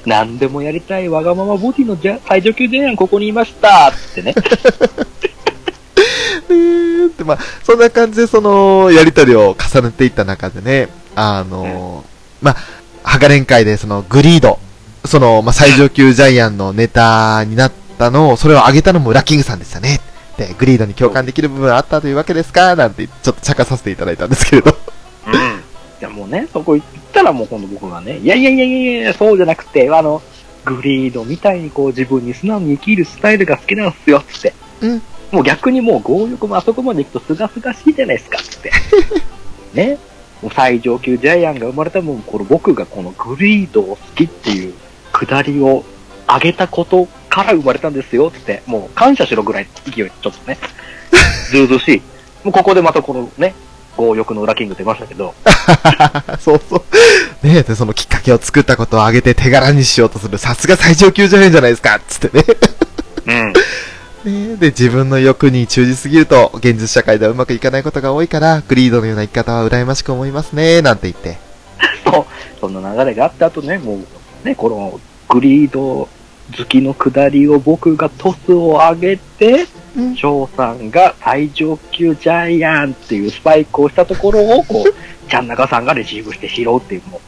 何でもやりたいわがままボディのじゃ最上級ジャイアンここにいましたってね。えーって、まあ、そんな感じでその、やりとりを重ねていった中でね、あの、まあ、ハガレン会でその、グリード、その、まあ、最上級ジャイアンのネタになったのを、それを上げたのもウラキングさんでしたね。で、グリードに共感できる部分あったというわけですか？なんて、ちょっと茶化させていただいたんですけれど。うん。いやもうね、そこ行ったらもう今度僕がね、いやいやいやいやいや、そうじゃなくて、あの、グリードみたいにこう自分に素直に生きるスタイルが好きなんすよ、つって。うん。もう逆にもう強欲もあそこまで行くとすがすがしいじゃないですか、つって。ね。もう最上級ジャイアンが生まれたもん、この僕がこのグリードを好きっていうくだりを上げたことから生まれたんですよ、つって。もう感謝しろぐらい勢い、ちょっとね。ずうずうしい。もうここでまたこのね、強欲の裏キング出ましたけど、そうそう。ねえ、で、そのきっかけを作ったことを上げて手柄にしようとする、さすが最上級ジャイアンじゃないですかつってね。うん。ねで、自分の欲に忠実すぎると、現実社会ではうまくいかないことが多いから、グリードのような生き方は羨ましく思いますね、なんて言って。そう、そんな流れがあった後ね、もう、ね、このグリード好きの下りを僕がトスを上げて、うん翔さんが最上級ジャイアンっていうスパイクをしたところを、こう、ちゃん中さんがレシーブして拾うっていう、も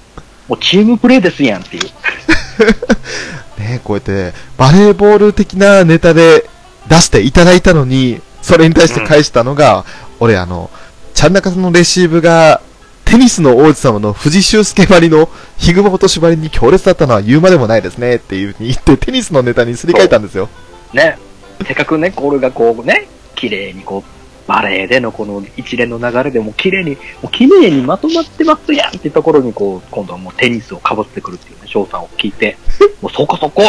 う、もうチームプレーですやんっていう。ねこうやって、バレーボール的なネタで出していただいたのに、それに対して返したのが、俺あの、ちゃん中さんのレシーブが、テニスの王子様の藤修介ばりのヒグマ落としばりに強烈だったのは言うまでもないですねっていう風に言って、テニスのネタにすり替えたんですよ。ね。せっかくね、これがこうね、綺麗にこう、バレーでのこの一連の流れでもう綺麗に、もう綺麗にまとまってますやんっていうところにこう、今度はもうテニスをかぶってくるっていうね、翔さんを聞いて、もうそこそこ、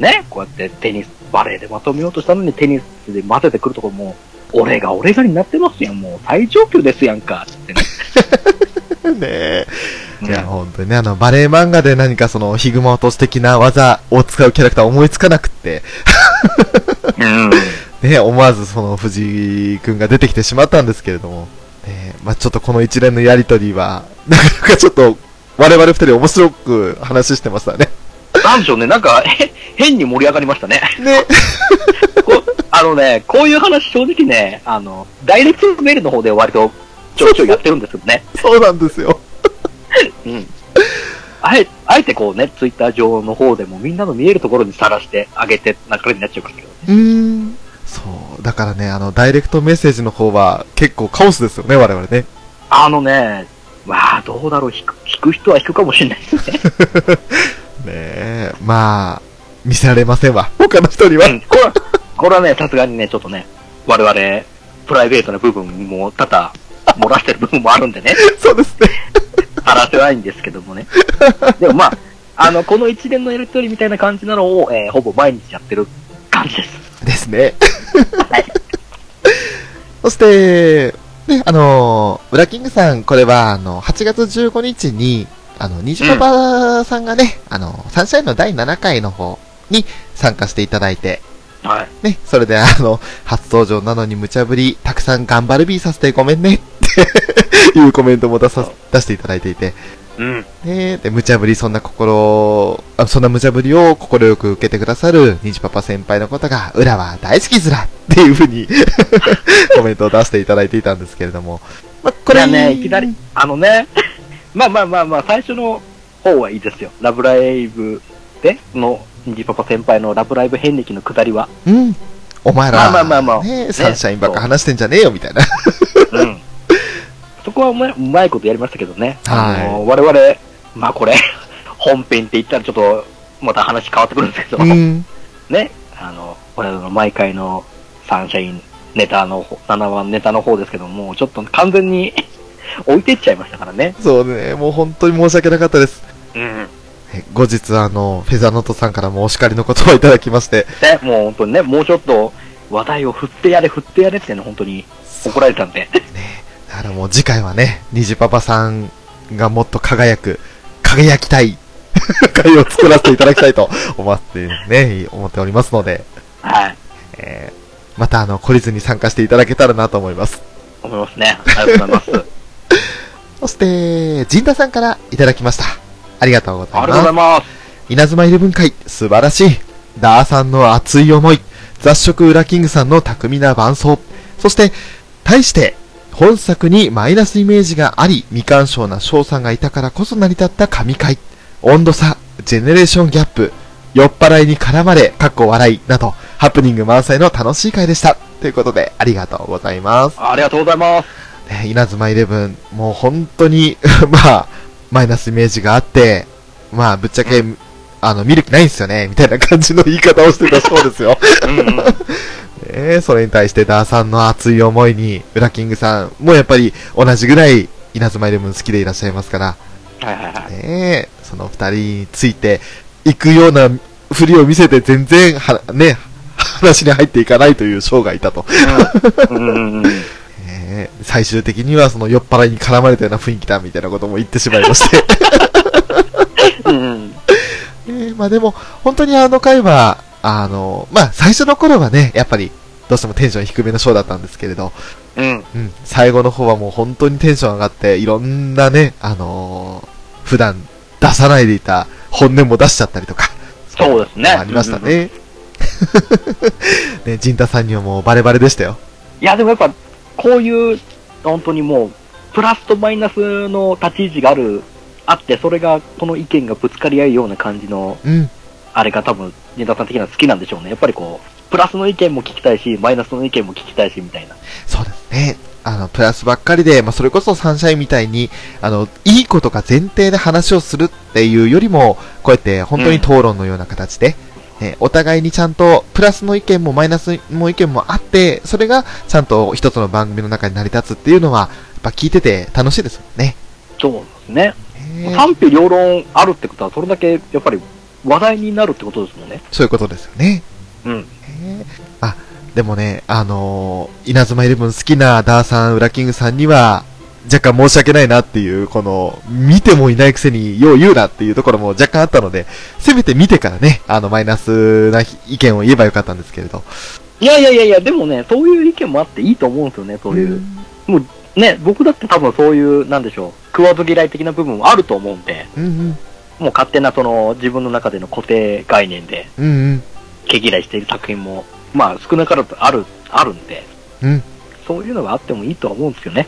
ね、こうやってテニス、バレーでまとめようとしたのにテニスで混ぜてくるところもう、俺が俺がになってますやん、もう最上級ですやんか、ってね。ねえ。うんいや、本当にね、あの、バレエ漫画で何かその、ヒグマ落とし的な技を使うキャラクター思いつかなくって、うん。ね、思わずその、藤井くんが出てきてしまったんですけれども、ね、まあちょっとこの一連のやりとりは、なかなかちょっと、我々二人面白く話してましたね。なんでしょうね、なんか、へ変に盛り上がりましたね。ね。あのね、こういう話正直ね、あの、ダイレクトメールの方で割とちょいちょいやってるんですけどね。そうなんですよ。うん。あえ、あえてこうね、ツイッター上の方でもみんなの見えるところにさらしてあげて流れになっちゃうからけどね。うーん。そう。だからね、あの、ダイレクトメッセージの方は結構カオスですよね、我々ね。あのね、わあ、どうだろう、引く、引く人は引くかもしれないですね。ねえ、まあ、見せられませんわ。他の人には。うん、これ、これはね、さすがにね、ちょっとね、我々、プライベートな部分も多々漏らしてる部分もあるんでね、そうですね。話せないんですけどもね。でもまあ、あの、この一連のやりとりみたいな感じなのを、えーほぼ毎日やってる感じです。ですね。はい。そして、ね、あのー、ウラキングさん、これは、あの、8月15日に、あの、ニジパパさんがね、あの、サンシャインの第7回の方に参加していただいて、はい。ね、それであの、初登場なのに無茶ぶり、たくさん頑張るビーさせてごめんねっていうコメントも出さ、出していただいていて、うん。ねで、無茶ぶり、そんな心、あそんな無茶ぶりを快く受けてくださる、ニジパパ先輩のことが、裏は大好きずらっていうふうに コメントを出していただいていたんですけれども、まあ、これこれね、いきなり、あのね、まあまあまあまあ、最初の方はいいですよ。ラブライブでの、ニジパパ先輩のラブライブ遍歴の下りは。うん。お前ら、まあまあまあまあねねサンシャインばっか話してんじゃねえよ、みたいな。うん。そこはうまいうまいことやりましたけどね。はいあの、我々、まあこれ、本編って言ったらちょっと、また話変わってくるんですけど、うん。ね、あの、我々の毎回のサンシャインネタの方、7番ネタの方ですけども、ちょっと完全に置いてっちゃいましたからね。そうね、もう本当に申し訳なかったです。うん。え後日、あの、フェザーノートさんからもお叱りの言葉をいただきまして、ね、もう本当にね、もうちょっと話題を振ってやれ、振ってやれってね、本当に怒られたんで。だからもう次回はね、虹パパさんがもっと輝く、輝きたい 回を作らせていただきたいと思ってね、思っておりますので、はい。えーまたあの、懲りずに参加していただけたらなと思います。思いますね。ありがとうございます。そして、ジンダさんからいただきました。ありがとうございありがとうございます。ます。稲妻イレブン会、素晴らしい。ダーさんの熱い思い、雑食ウラキングさんの巧みな伴奏、そして、対して、本作にマイナスイメージがあり、未干渉な翔さんがいたからこそ成り立った神回、温度差、ジェネレーションギャップ、酔っ払いに絡まれ、かっこ笑い、など、ハプニング満載の楽しい回でした。ということで、ありがとうございます。ありがとうございます。ね、稲妻イレブン、もう本当に、まあ、マイナスイメージがあって、まあ、ぶっちゃけ、あの、見る気ないんですよね、みたいな感じの言い方をしてたそうですよ。うんうん。えそれに対してダーさんの熱い思いに、ウラキングさんもやっぱり同じぐらい稲妻イレブン好きでいらっしゃいますから、はいはいはい。ねその二人について行くような振りを見せて全然は、ね、話に入っていかないという将がいたと。うんうんうんうん。えー最終的にはその酔っ払いに絡まれたような雰囲気だみたいなことも言ってしまいまして。えーまあでも、本当にあの回は、あの、まあ最初の頃はね、やっぱり、どうしてもテンション低めのショーだったんですけれど、うん。うん、最後の方はもう本当にテンション上がって、いろんなね、あのー普段出さないでいた本音も出しちゃったりとか。そうですねありましたね。ね、ジンタさんにはもうバレバレでしたよ。いや、でもやっぱ、こういう、本当にもう、プラスとマイナスの立ち位置がある、あって、それが、この意見がぶつかり合うような感じの、うん。あれが多分、ジンタさん的には好きなんでしょうね。やっぱりこう、プラスの意見も聞きたいし、マイナスの意見も聞きたいし、みたいな。そうですね。あの、プラスばっかりで、まあ、それこそサンシャインみたいに、あの、いいことが前提で話をするっていうよりも、こうやって本当に討論のような形で、ねお互いにちゃんと、プラスの意見もマイナスの意見もあって、それがちゃんと一つの番組の中に成り立つっていうのは、やっぱ聞いてて楽しいですもんね。そうですね。ね賛否両論あるってことは、それだけ、やっぱり、話題になるってことですもんね。そういうことですよね。うん。ねあ、でもね、あのー稲妻イレブン好きなダーさん、ウラキングさんには、若干申し訳ないなっていう、この、見てもいないくせに、よう言うなっていうところも若干あったので、せめて見てからね、あの、マイナスな意見を言えばよかったんですけれど。いやいやいやいや、でもね、そういう意見もあっていいと思うんですよね、そういう。もう、ね、僕だって多分そういう、なんでしょう、食わず嫌い的な部分もあると思うんで、うんうん。もう勝手なその、自分の中での固定概念で、うんうん。毛嫌いしている作品も、まあ少なからずある、あるんで、うん。そういうのがあってもいいとは思うんですよね。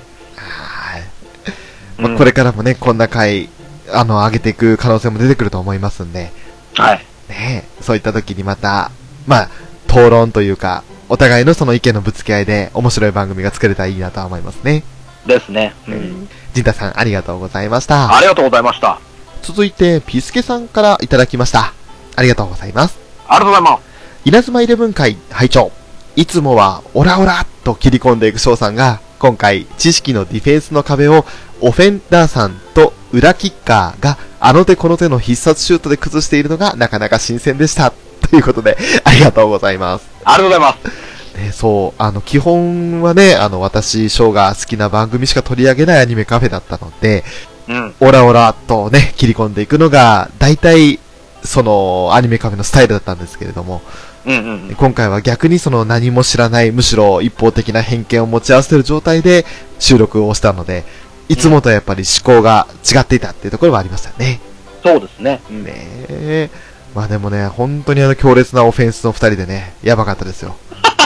まあこれからもね、こんな回、あの、上げていく可能性も出てくると思いますんで、はい。ねえ、そういった時にまた、まあ、討論というか、お互いのその意見のぶつけ合いで面白い番組が作れたらいいなとは思いますね。ですね。うん。ジンタさん、ありがとうございました。ありがとうございました。続いて、ピスケさんからいただきました。ありがとうございます。ありがとうございます。稲妻イレブン会、拝聴いつもはオラオラと切り込んでいく翔さんが、今回知識のディフェンスの壁をオフェンダーさんと裏キッカーがあの手この手の必殺シュートで崩しているのがなかなか新鮮でした。ということで、ありがとうございます。ありがとうございます。ね、そう、あの、基本はね、あの、私、ショーが好きな番組しか取り上げないアニメカフェだったので、うん。オラオラとね、切り込んでいくのが、大体、その、アニメカフェのスタイルだったんですけれども、うんうんうん。今回は逆にその何も知らない、むしろ一方的な偏見を持ち合わせている状態で収録をしたので、いつもとやっぱり思考が違っていたっていうところはありましたね。そうですね。うんねえ。まあでもね、本当にあの強烈なオフェンスの二人でね、やばかったですよ。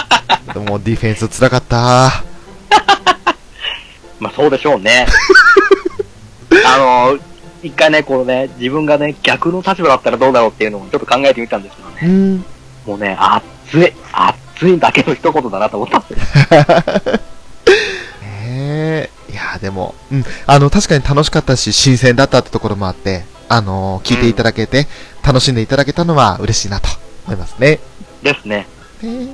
でもディフェンス辛かった。まあそうでしょうね。あの、一回ね、こうね、自分がね、逆の立場だったらどうだろうっていうのをちょっと考えてみたんですけどね。うん。もうね、熱い、熱いだけの一言だなと思ったんですよ。ねえ。いやでも、うん。あの、確かに楽しかったし、新鮮だったってところもあって、あの聞いていただけて、楽しんでいただけたのは嬉しいなと思いますね。ですね。ね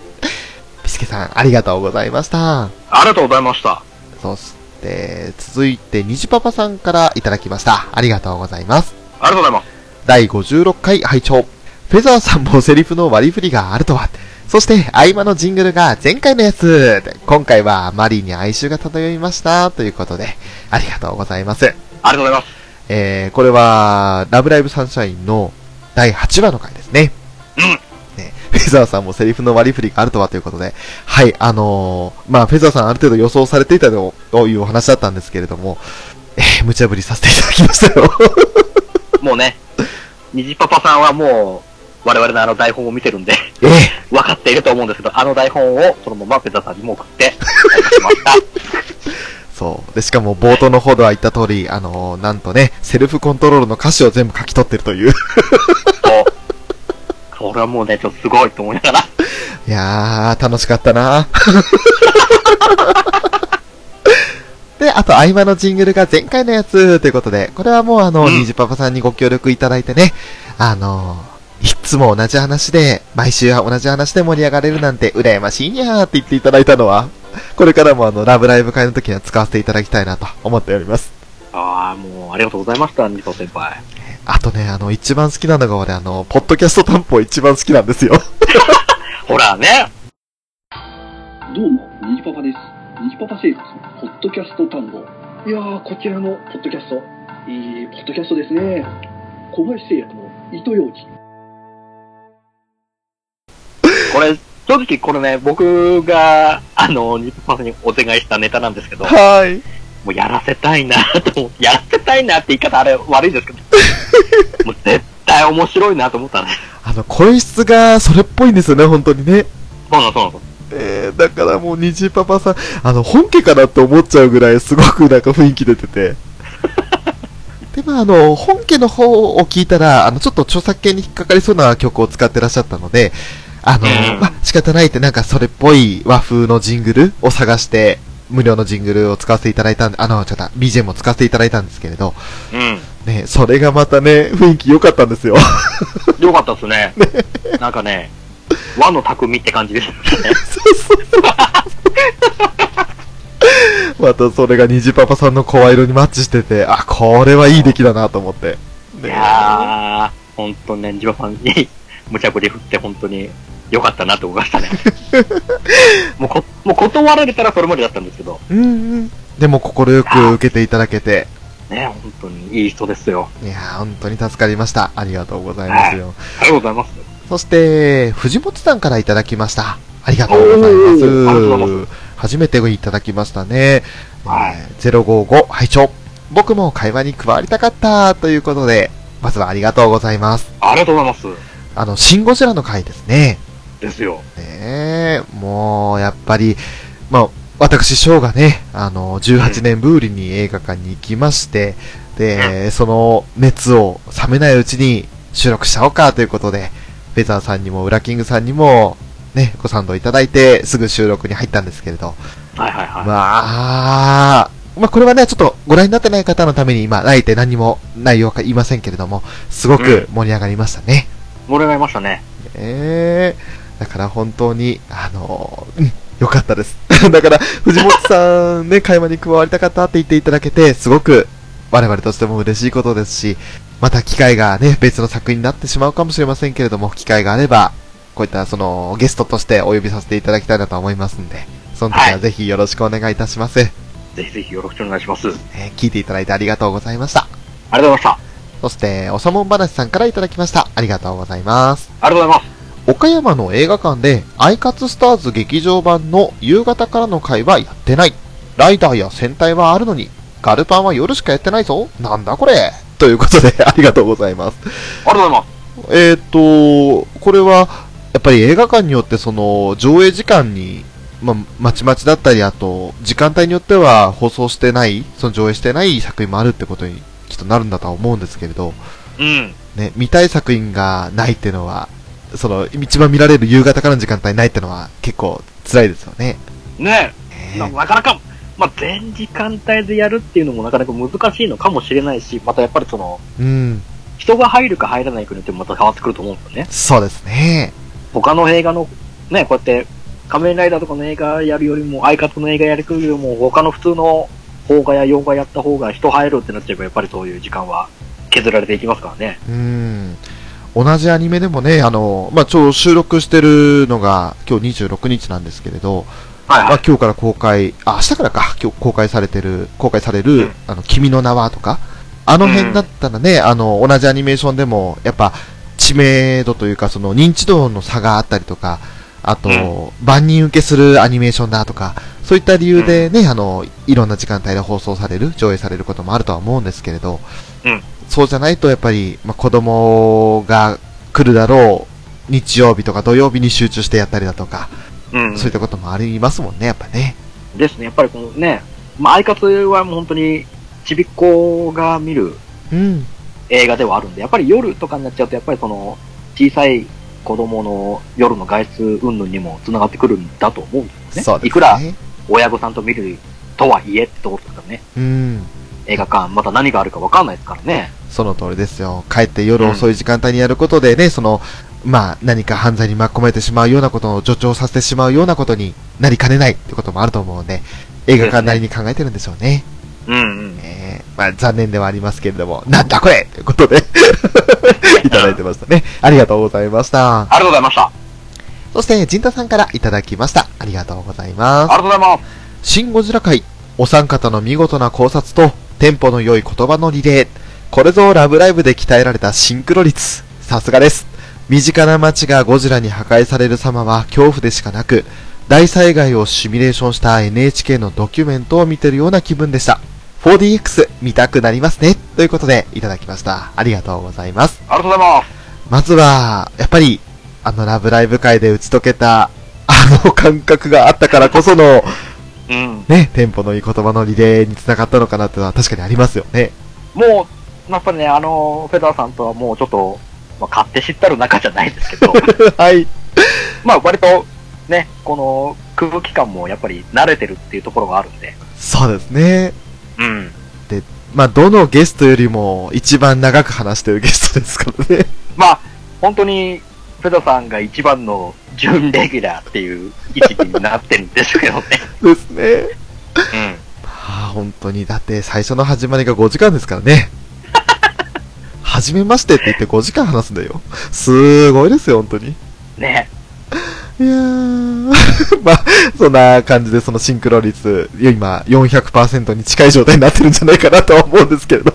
ビスケさん、ありがとうございました。ありがとうございました。そして、続いて、虹パパさんからいただきました。ありがとうございます。ありがとうございます。第56回拝聴フェザーさんもセリフの割り振りがあるとは。そして、合間のジングルが前回のやつ。で今回はマリーに哀愁が漂いました。ということで、ありがとうございます。ありがとうございます。えー、これは、ラブライブサンシャインの第8話の回ですね。うん。ね、フェザーさんもセリフの割り振りがあるとはということで、はい、あのー、まあ、フェザーさんある程度予想されていたというお話だったんですけれども、えー、無茶ぶりさせていただきましたよ。もうね、虹パパさんはもう、我々のあの台本を見てるんで、えー、分かっていると思うんですけど、あの台本をそのままペザさんにも送って、しました。そう。で、しかも冒頭の方では言った通り、あのー、なんとね、セルフコントロールの歌詞を全部書き取ってるという。そう。これはもうね、ちょっとすごいと思いながら。いやー、楽しかったな で、あと、合間のジングルが前回のやつということで、これはもうあの、うんニジパパさんにご協力いただいてね、あのいつも同じ話で、毎週同じ話で盛り上がれるなんて羨ましいにゃーって言っていただいたのは、これからもあの、ラブライブ会の時には使わせていただきたいなと思っております。ああ、もう、ありがとうございました、ニト先輩。あとね、あの、一番好きなのが俺、あの、ポッドキャスト担保一番好きなんですよ。ほらね、どうも、ニジパパです。ニジパパ生活、ポッドキャスト単語。いやー、こちらのポッドキャスト、いいポッドキャストですね。小林製薬の糸ようじ。これ、正直これね、僕が、あの、ニトパさんにお願いしたネタなんですけど、はい。もうやらせたいなと思って、やらせたいなって言い方あれ悪いですけど、もう絶対面白いなと思ったね。あの、声質がそれっぽいんですよね、本当にね。そうなの、そうなの。えー、だからもう、虹パパさん、あの、本家かなって思っちゃうぐらい、すごくなんか雰囲気出てて。で、まあ、あの、本家の方を聞いたら、あの、ちょっと著作権に引っかかりそうな曲を使ってらっしゃったので、あの、うんまあ、仕方ないって、なんかそれっぽい和風のジングルを探して、無料のジングルを使わせていただいたんで、あの、ちょっと BGM を使わせていただいたんですけれど、うん。ね、それがまたね、雰囲気良かったんですよ。よかったです ね。なんかね、和の匠って感じですね。またそれが虹パパさんの声色にマッチしてて、あ、これはいい出来だなと思って。いやー、ほんとね、ジバさんに無茶ぶり振って本当に良かったなと思いましたね。もうこ、もう断られたらそれまでだったんですけど、うんうん。でも快く受けていただけて、ね、本当にいい人ですよ。いやー、本当に助かりました。ありがとうございますよ。ありがとうございます。そして、藤本さんからいただきました。ありがとうございおーありがとうございます。初めていただきましたね。はいえー055、拝聴僕も会話に加わりたかったということで、まずはありがとうございます。ありがとうございます。あの、シン・ゴジラの回ですね。ですよ。ねえ、もう、やっぱり、まあ、私、ショーがね、あの、18年ぶりに映画館に行きまして、で、その熱を冷めないうちに収録しちゃおうかということで、フェザーさんにも、ウラキングさんにも、ね、ご賛同いただいて、すぐ収録に入ったんですけれど、はいはいはい。まあ、まあ、これはね、ちょっとご覧になってない方のために今、あえて何も内容は言いませんけれども、すごく盛り上がりましたね。盛り上がりましたね。ええだから本当に、あのーうん、よかったです。だから、藤本さんね、会話に加わりたかったって言っていただけて、すごく我々としても嬉しいことですし、また機会がね、別の作品になってしまうかもしれませんけれども、機会があれば、こういったそのゲストとしてお呼びさせていただきたいなと思いますんで、その時ははいぜひよろしくお願いいたします。ぜひぜひよろしくお願いします。ありえー聞いていただいてありがとうございました。がとうございました。そして、おさもん話さんからいただきました。ありがとうございます。ありがとうございます。岡山の映画館で、アイカツスターズ劇場版の夕方からの回はやってない。ライダーや戦隊はあるのに、ガルパンは夜しかやってないぞ。なんだこれ。ということで、ありがとうございます。ありがとうございます。えっ、と、これは、やっぱり映画館によってその、上映時間に、まあ、まちまちだったり、あと、時間帯によっては放送してない、その上映してない作品もあるってことに、となるんだとは思うんですけれど、うん。ね、見たい作品がないっていうのは、その、一番見られる夕方からの時間帯ないってのは結構辛いですよね。ねねななかなか、まあ、全時間帯でやるっていうのもなかなか難しいのかもしれないし、またやっぱりその、うん、人が入るか入らないかによってもまた変わってくると思うんですよね。そうですね。他の映画の、ね、こうやって、仮面ライダーとかの映画やるよりも、アイカツの映画やるよりも、他の普通の邦画や洋画やった方が人入るってなっちゃえば、やっぱりそういう時間は削られていきますからね。うん。同じアニメでもね、あの、まあ、ちょう収録してるのが今日26日なんですけれど、はいはい。まあ、今日から公開、あ、明日からか、今日公開されてる、公開される、うんあの、君の名はとか、あの辺だったらね、あの、同じアニメーションでも、やっぱ、知名度というか、その、認知度の差があったりとか、あと、うん万人受けするアニメーションだとか、そういった理由でね、あの、いろんな時間帯で放送される、上映されることもあるとは思うんですけれど、うんそうじゃないと、やっぱり、まあ、子供が来るだろう、日曜日とか土曜日に集中してやったりだとか、うん。そういったこともありますもんね、やっぱね。ですね。やっぱりこのね、まあ、アイカツはもう本当に、ちびっ子が見るうん。映画ではあるんで、やっぱり夜とかになっちゃうと、やっぱりその、小さい子供の夜の外出云々にも繋がってくるんだと思うんですよね。そうですね。いくら親御さんと見るとはいえってところですからね。うん。映画館、また何があるかわかんないですからね。その通りですよ。帰って夜遅い時間帯にやることでね、その、まあ、何か犯罪に巻き込まれてしまうようなことを助長させてしまうようなことになりかねないってこともあると思うので、映画館なりに考えてるんでしょうね。うんうん。えー、まあ、残念ではありますけれども、なんだこれということで、いただいてましたね。ありがとうございました。ありがとうございました。あそして、ジンタさんからいただきました。ありがとうございますり。がとうございます。シン・ゴジラ界、お三方の見事な考察と、テンポの良い言葉のリレー。これぞラブライブで鍛えられたシンクロ率。さすがです。身近な街がゴジラに破壊される様は恐怖でしかなく、大災害をシミュレーションした NHK のドキュメントを見てるような気分でした。4DX 見たくなりますね。ということで、いただきました。ありがとうございます。ありがとうございます。まずは、やっぱり、あのラブライブ界で打ち解けた、あの感覚があったからこその、うん。ね、テンポのいい言葉のリレーにつながったのかなっていうのは確かにありますよね。もう、やっぱりね、あの、フェザーさんとはもうちょっと、まあ、勝手知ったる仲じゃないですけど、はい。まあ割と、ね、この空気感もやっぱり慣れてるっていうところがあるんで、そうですね。うん。まあ、どのゲストよりも一番長く話してるゲストですからね。まあ、本当に、フェザーさんが一番の準レギュラーっていう位置になってるんですけどね。ですね。うん。はあ、本当に。だって最初の始まりが5時間ですからね。はじめましてって言って5時間話すんだよ。すごいですよ、本当に。ね。いやー、まあ、そんな感じでそのシンクロ率、今400%に近い状態になってるんじゃないかなとは思うんですけれど。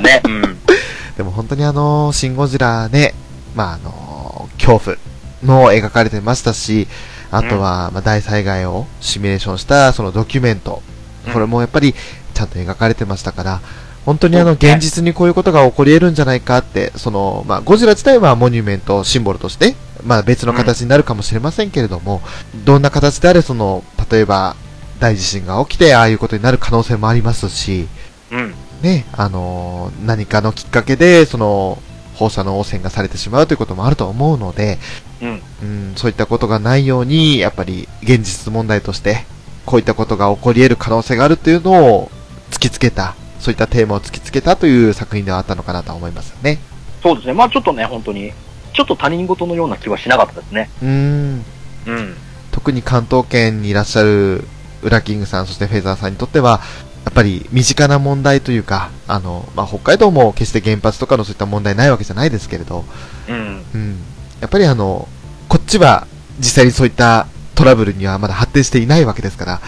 ね。うん。でも本当にあの、シン・ゴジラね、まああの、恐怖も描かれてましたし、あとは、まあ大災害をシミュレーションしたそのドキュメント、うんこれもやっぱりちゃんと描かれてましたから、本当にあの、現実にこういうことが起こり得るんじゃないかって、その、まあゴジラ自体はモニュメント、シンボルとして、まあ別の形になるかもしれませんけれども、どんな形であれその、例えば大地震が起きてああいうことになる可能性もありますし、うん。ね、あのー何かのきっかけで、その、放射能汚染がされてしまうということもあると思うので、うん。うん、そういったことがないように、やっぱり現実問題として、こういったことが起こり得る可能性があるというのを突きつけた、そういったテーマを突きつけたという作品ではあったのかなと思いますよね。そうですね。まあちょっとね、本当に、ちょっと他人事のような気はしなかったですね。うーん。うん。特に関東圏にいらっしゃるウラキングさん、そしてフェザーさんにとっては、やっぱり身近な問題というか、あの、まあ、北海道も決して原発とかのそういった問題ないわけじゃないですけれど、うん。うん。やっぱりあの、こっちは実際にそういったトラブルにはまだ発展していないわけですから、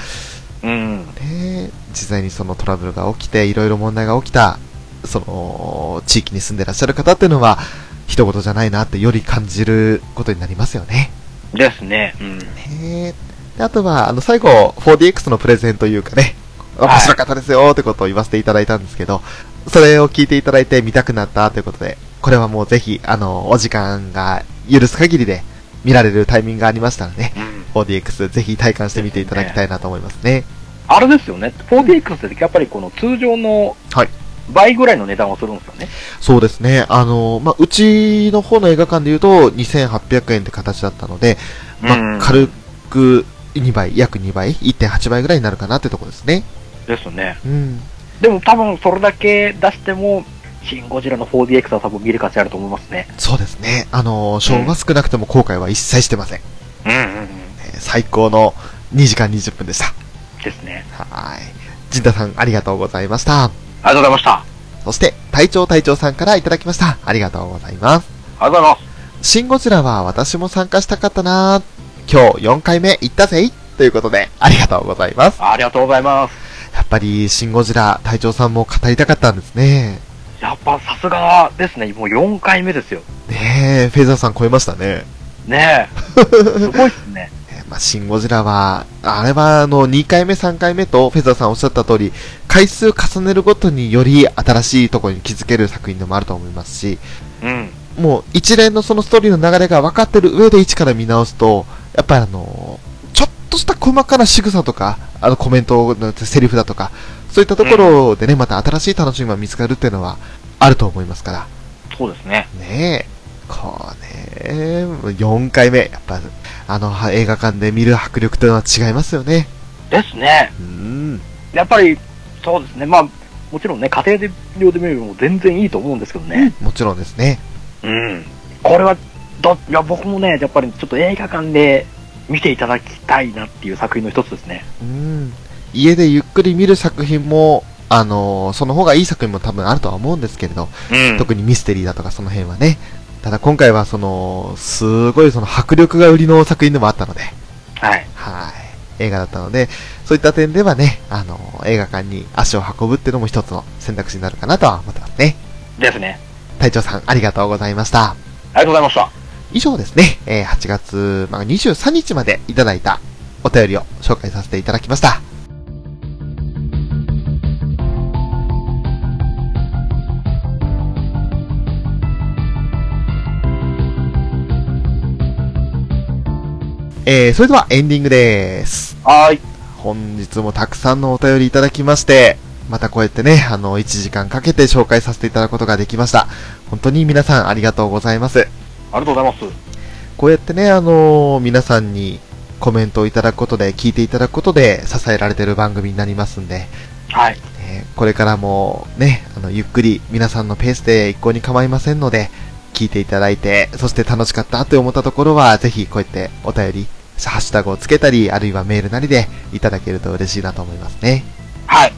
うん。ね、実際にそのトラブルが起きて、いろいろ問題が起きた、その、地域に住んでらっしゃる方っていうのは、一言じゃないなってより感じることになりますよね。ですね。うん。ねであとは、あの、最後、4DX のプレゼンというかね、はい面白かったですよってことを言わせていただいたんですけど、それを聞いていただいて見たくなったということで、これはもうぜひ、あの、お時間が許す限りで見られるタイミングがありましたので、うん。4DX ぜひ体感してみていただきたいなと思いますね。あれですよね。4DX ってやっぱりこの通常のはい倍ぐらいの値段をするんですよね。そうですね。あの、まあ、うちの方の映画館で言うと2800円って形だったので、まあうん軽く2倍、約2倍、1.8倍ぐらいになるかなってとこですね。ですよね。うん。でも多分それだけ出しても、シン・ゴジラの 4DX は多分見る価値あると思いますね。そうですね。あの、賞は少なくても後悔は一切してません。うんうんうん。えー最高の2時間20分でした。ですね。はい。陣太さん、ありがとうございました。ありがとうございました。あそして、隊長隊長さんからいただきました。ありがとうございます。りがとうございます。シン・ゴジラは私も参加したかったな今日4回目行ったぜいということで、ありがとうございます。ありがとうございます。やっぱり、シン・ゴジラ、隊長さんも語りたかったんですね。やっぱさすがですね。もう4回目ですよ。ねえ、フェザーさん超えましたね。ねえ。すごいっすね。えーまあ、シン・ゴジラは、あれはあの、2回目、3回目と、フェザーさんおっしゃった通り、回数重ねるごとにより新しいところに気づける作品でもあると思いますし、うん。もう一連のそのストーリーの流れが分かってる上で一から見直すと、やっぱりあの、ちょっとした細かな仕草とか、あのコメントのセリフだとか、そういったところでね、また新しい楽しみが見つかるっていうのはあると思いますから。そうですね。ねえ。こうね、4回目、やっぱ、あのは映画館で見る迫力というのは違いますよね。ですね。うん。やっぱり、そうですね。まあ、もちろんね、家庭で料で見るのも全然いいと思うんですけどね。もちろんですね。うん。これは、ど、いや、僕もね、やっぱりちょっと映画館で見ていただきたいなっていう作品の一つですね。うん。家でゆっくり見る作品も、あのその方がいい作品も多分あるとは思うんですけれど、うん特にミステリーだとかその辺はね。ただ今回はその、すごいその迫力が売りの作品でもあったので、はい。はい。映画だったので、そういった点ではね、あの、映画館に足を運ぶっていうのも一つの選択肢になるかなとは思ってますね。ですね。隊長さん、ありがとうございました。ありがとうございました。以上ですね、えー8月、まあ、23日までいただいたお便りを紹介させていただきました。えー、それではエンディングです。はーい。本日もたくさんのお便りいただきまして、またこうやってね、あの、1時間かけて紹介させていただくことができました。本当に皆さんありがとうございます。ありがとうございます。こうやってね、あの皆さんにコメントをいただくことで、聞いていただくことで支えられている番組になりますんで、はい。ねこれからもね、あの、ゆっくり皆さんのペースで一向に構いませんので、聞いていただいて、そして楽しかったと思ったところは、ぜひこうやってお便り、ハッシュタグをつけたり、あるいはメールなりでいただけると嬉しいなと思いますね。はい。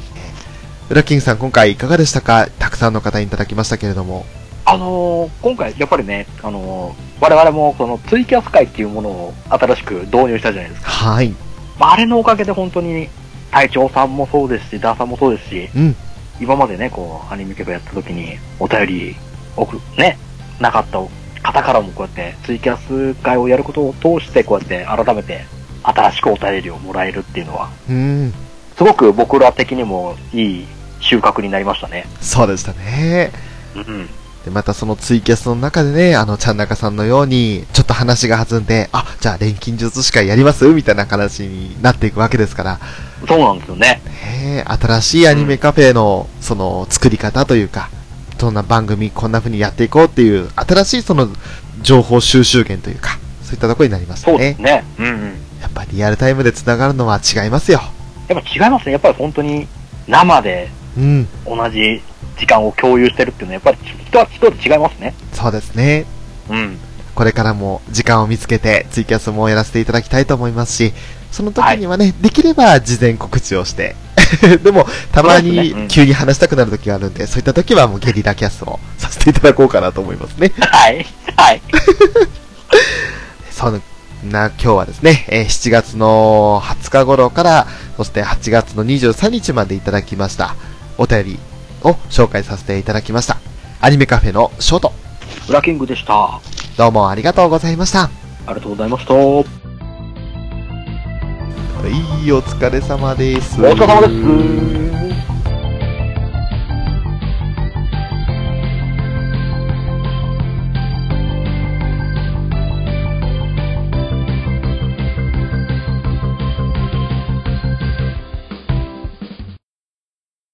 ウラキングさん、今回いかがでしたか？たくさんの方にいただきましたけれども。あのー今回、やっぱりね、あのー我々もそのツイキャス会っていうものを新しく導入したじゃないですか。はい。まああれのおかげで本当に、隊長さんもそうですし、ダーさんもそうですし、うん。今までね、こう、アニメ局やった時に、お便り、送る、ね、なかった方からもこうやって、ツイキャス会をやることを通して、こうやって改めて、新しくお便りをもらえるっていうのは、うん。すごく僕ら的にもいい収穫になりましたね。そうでしたね。うん。で、またそのツイキャスの中でね、あの、ちゃんなかさんのように、ちょっと話が弾んで、あ、じゃあ錬金術師会やります？みたいな話になっていくわけですから、そうなんですよね。ねえ新しいアニメカフェの、その、作り方というか、どんな番組こんな風にやっていこうっていう、新しいその、情報収集源というか、そういったところになりますねそうです。ね。うんうん。やっぱリアルタイムで繋がるのは違いますよ。やっぱ違いますね。やっぱり本当に、生でうん、同じ時間を共有してるっていうのは、やっぱり人は人と違いますね。そうですね。うん。これからも時間を見つけてツイキャスもやらせていただきたいと思いますし、その時にはね、できれば事前告知をして、でも、たまに急に話したくなる時があるんで、そういった時はもうゲリラキャスをさせていただこうかなと思いますね。はい。はい。そんな今日はですね、えー7月の20日頃から、そして8月の23日までいただきました、お便りを紹介させていただきました。アニメカフェのショート、ブラキングでした。あどうもありがとうございました。りがとうございました。はい、お疲れ様です。お疲れ様です。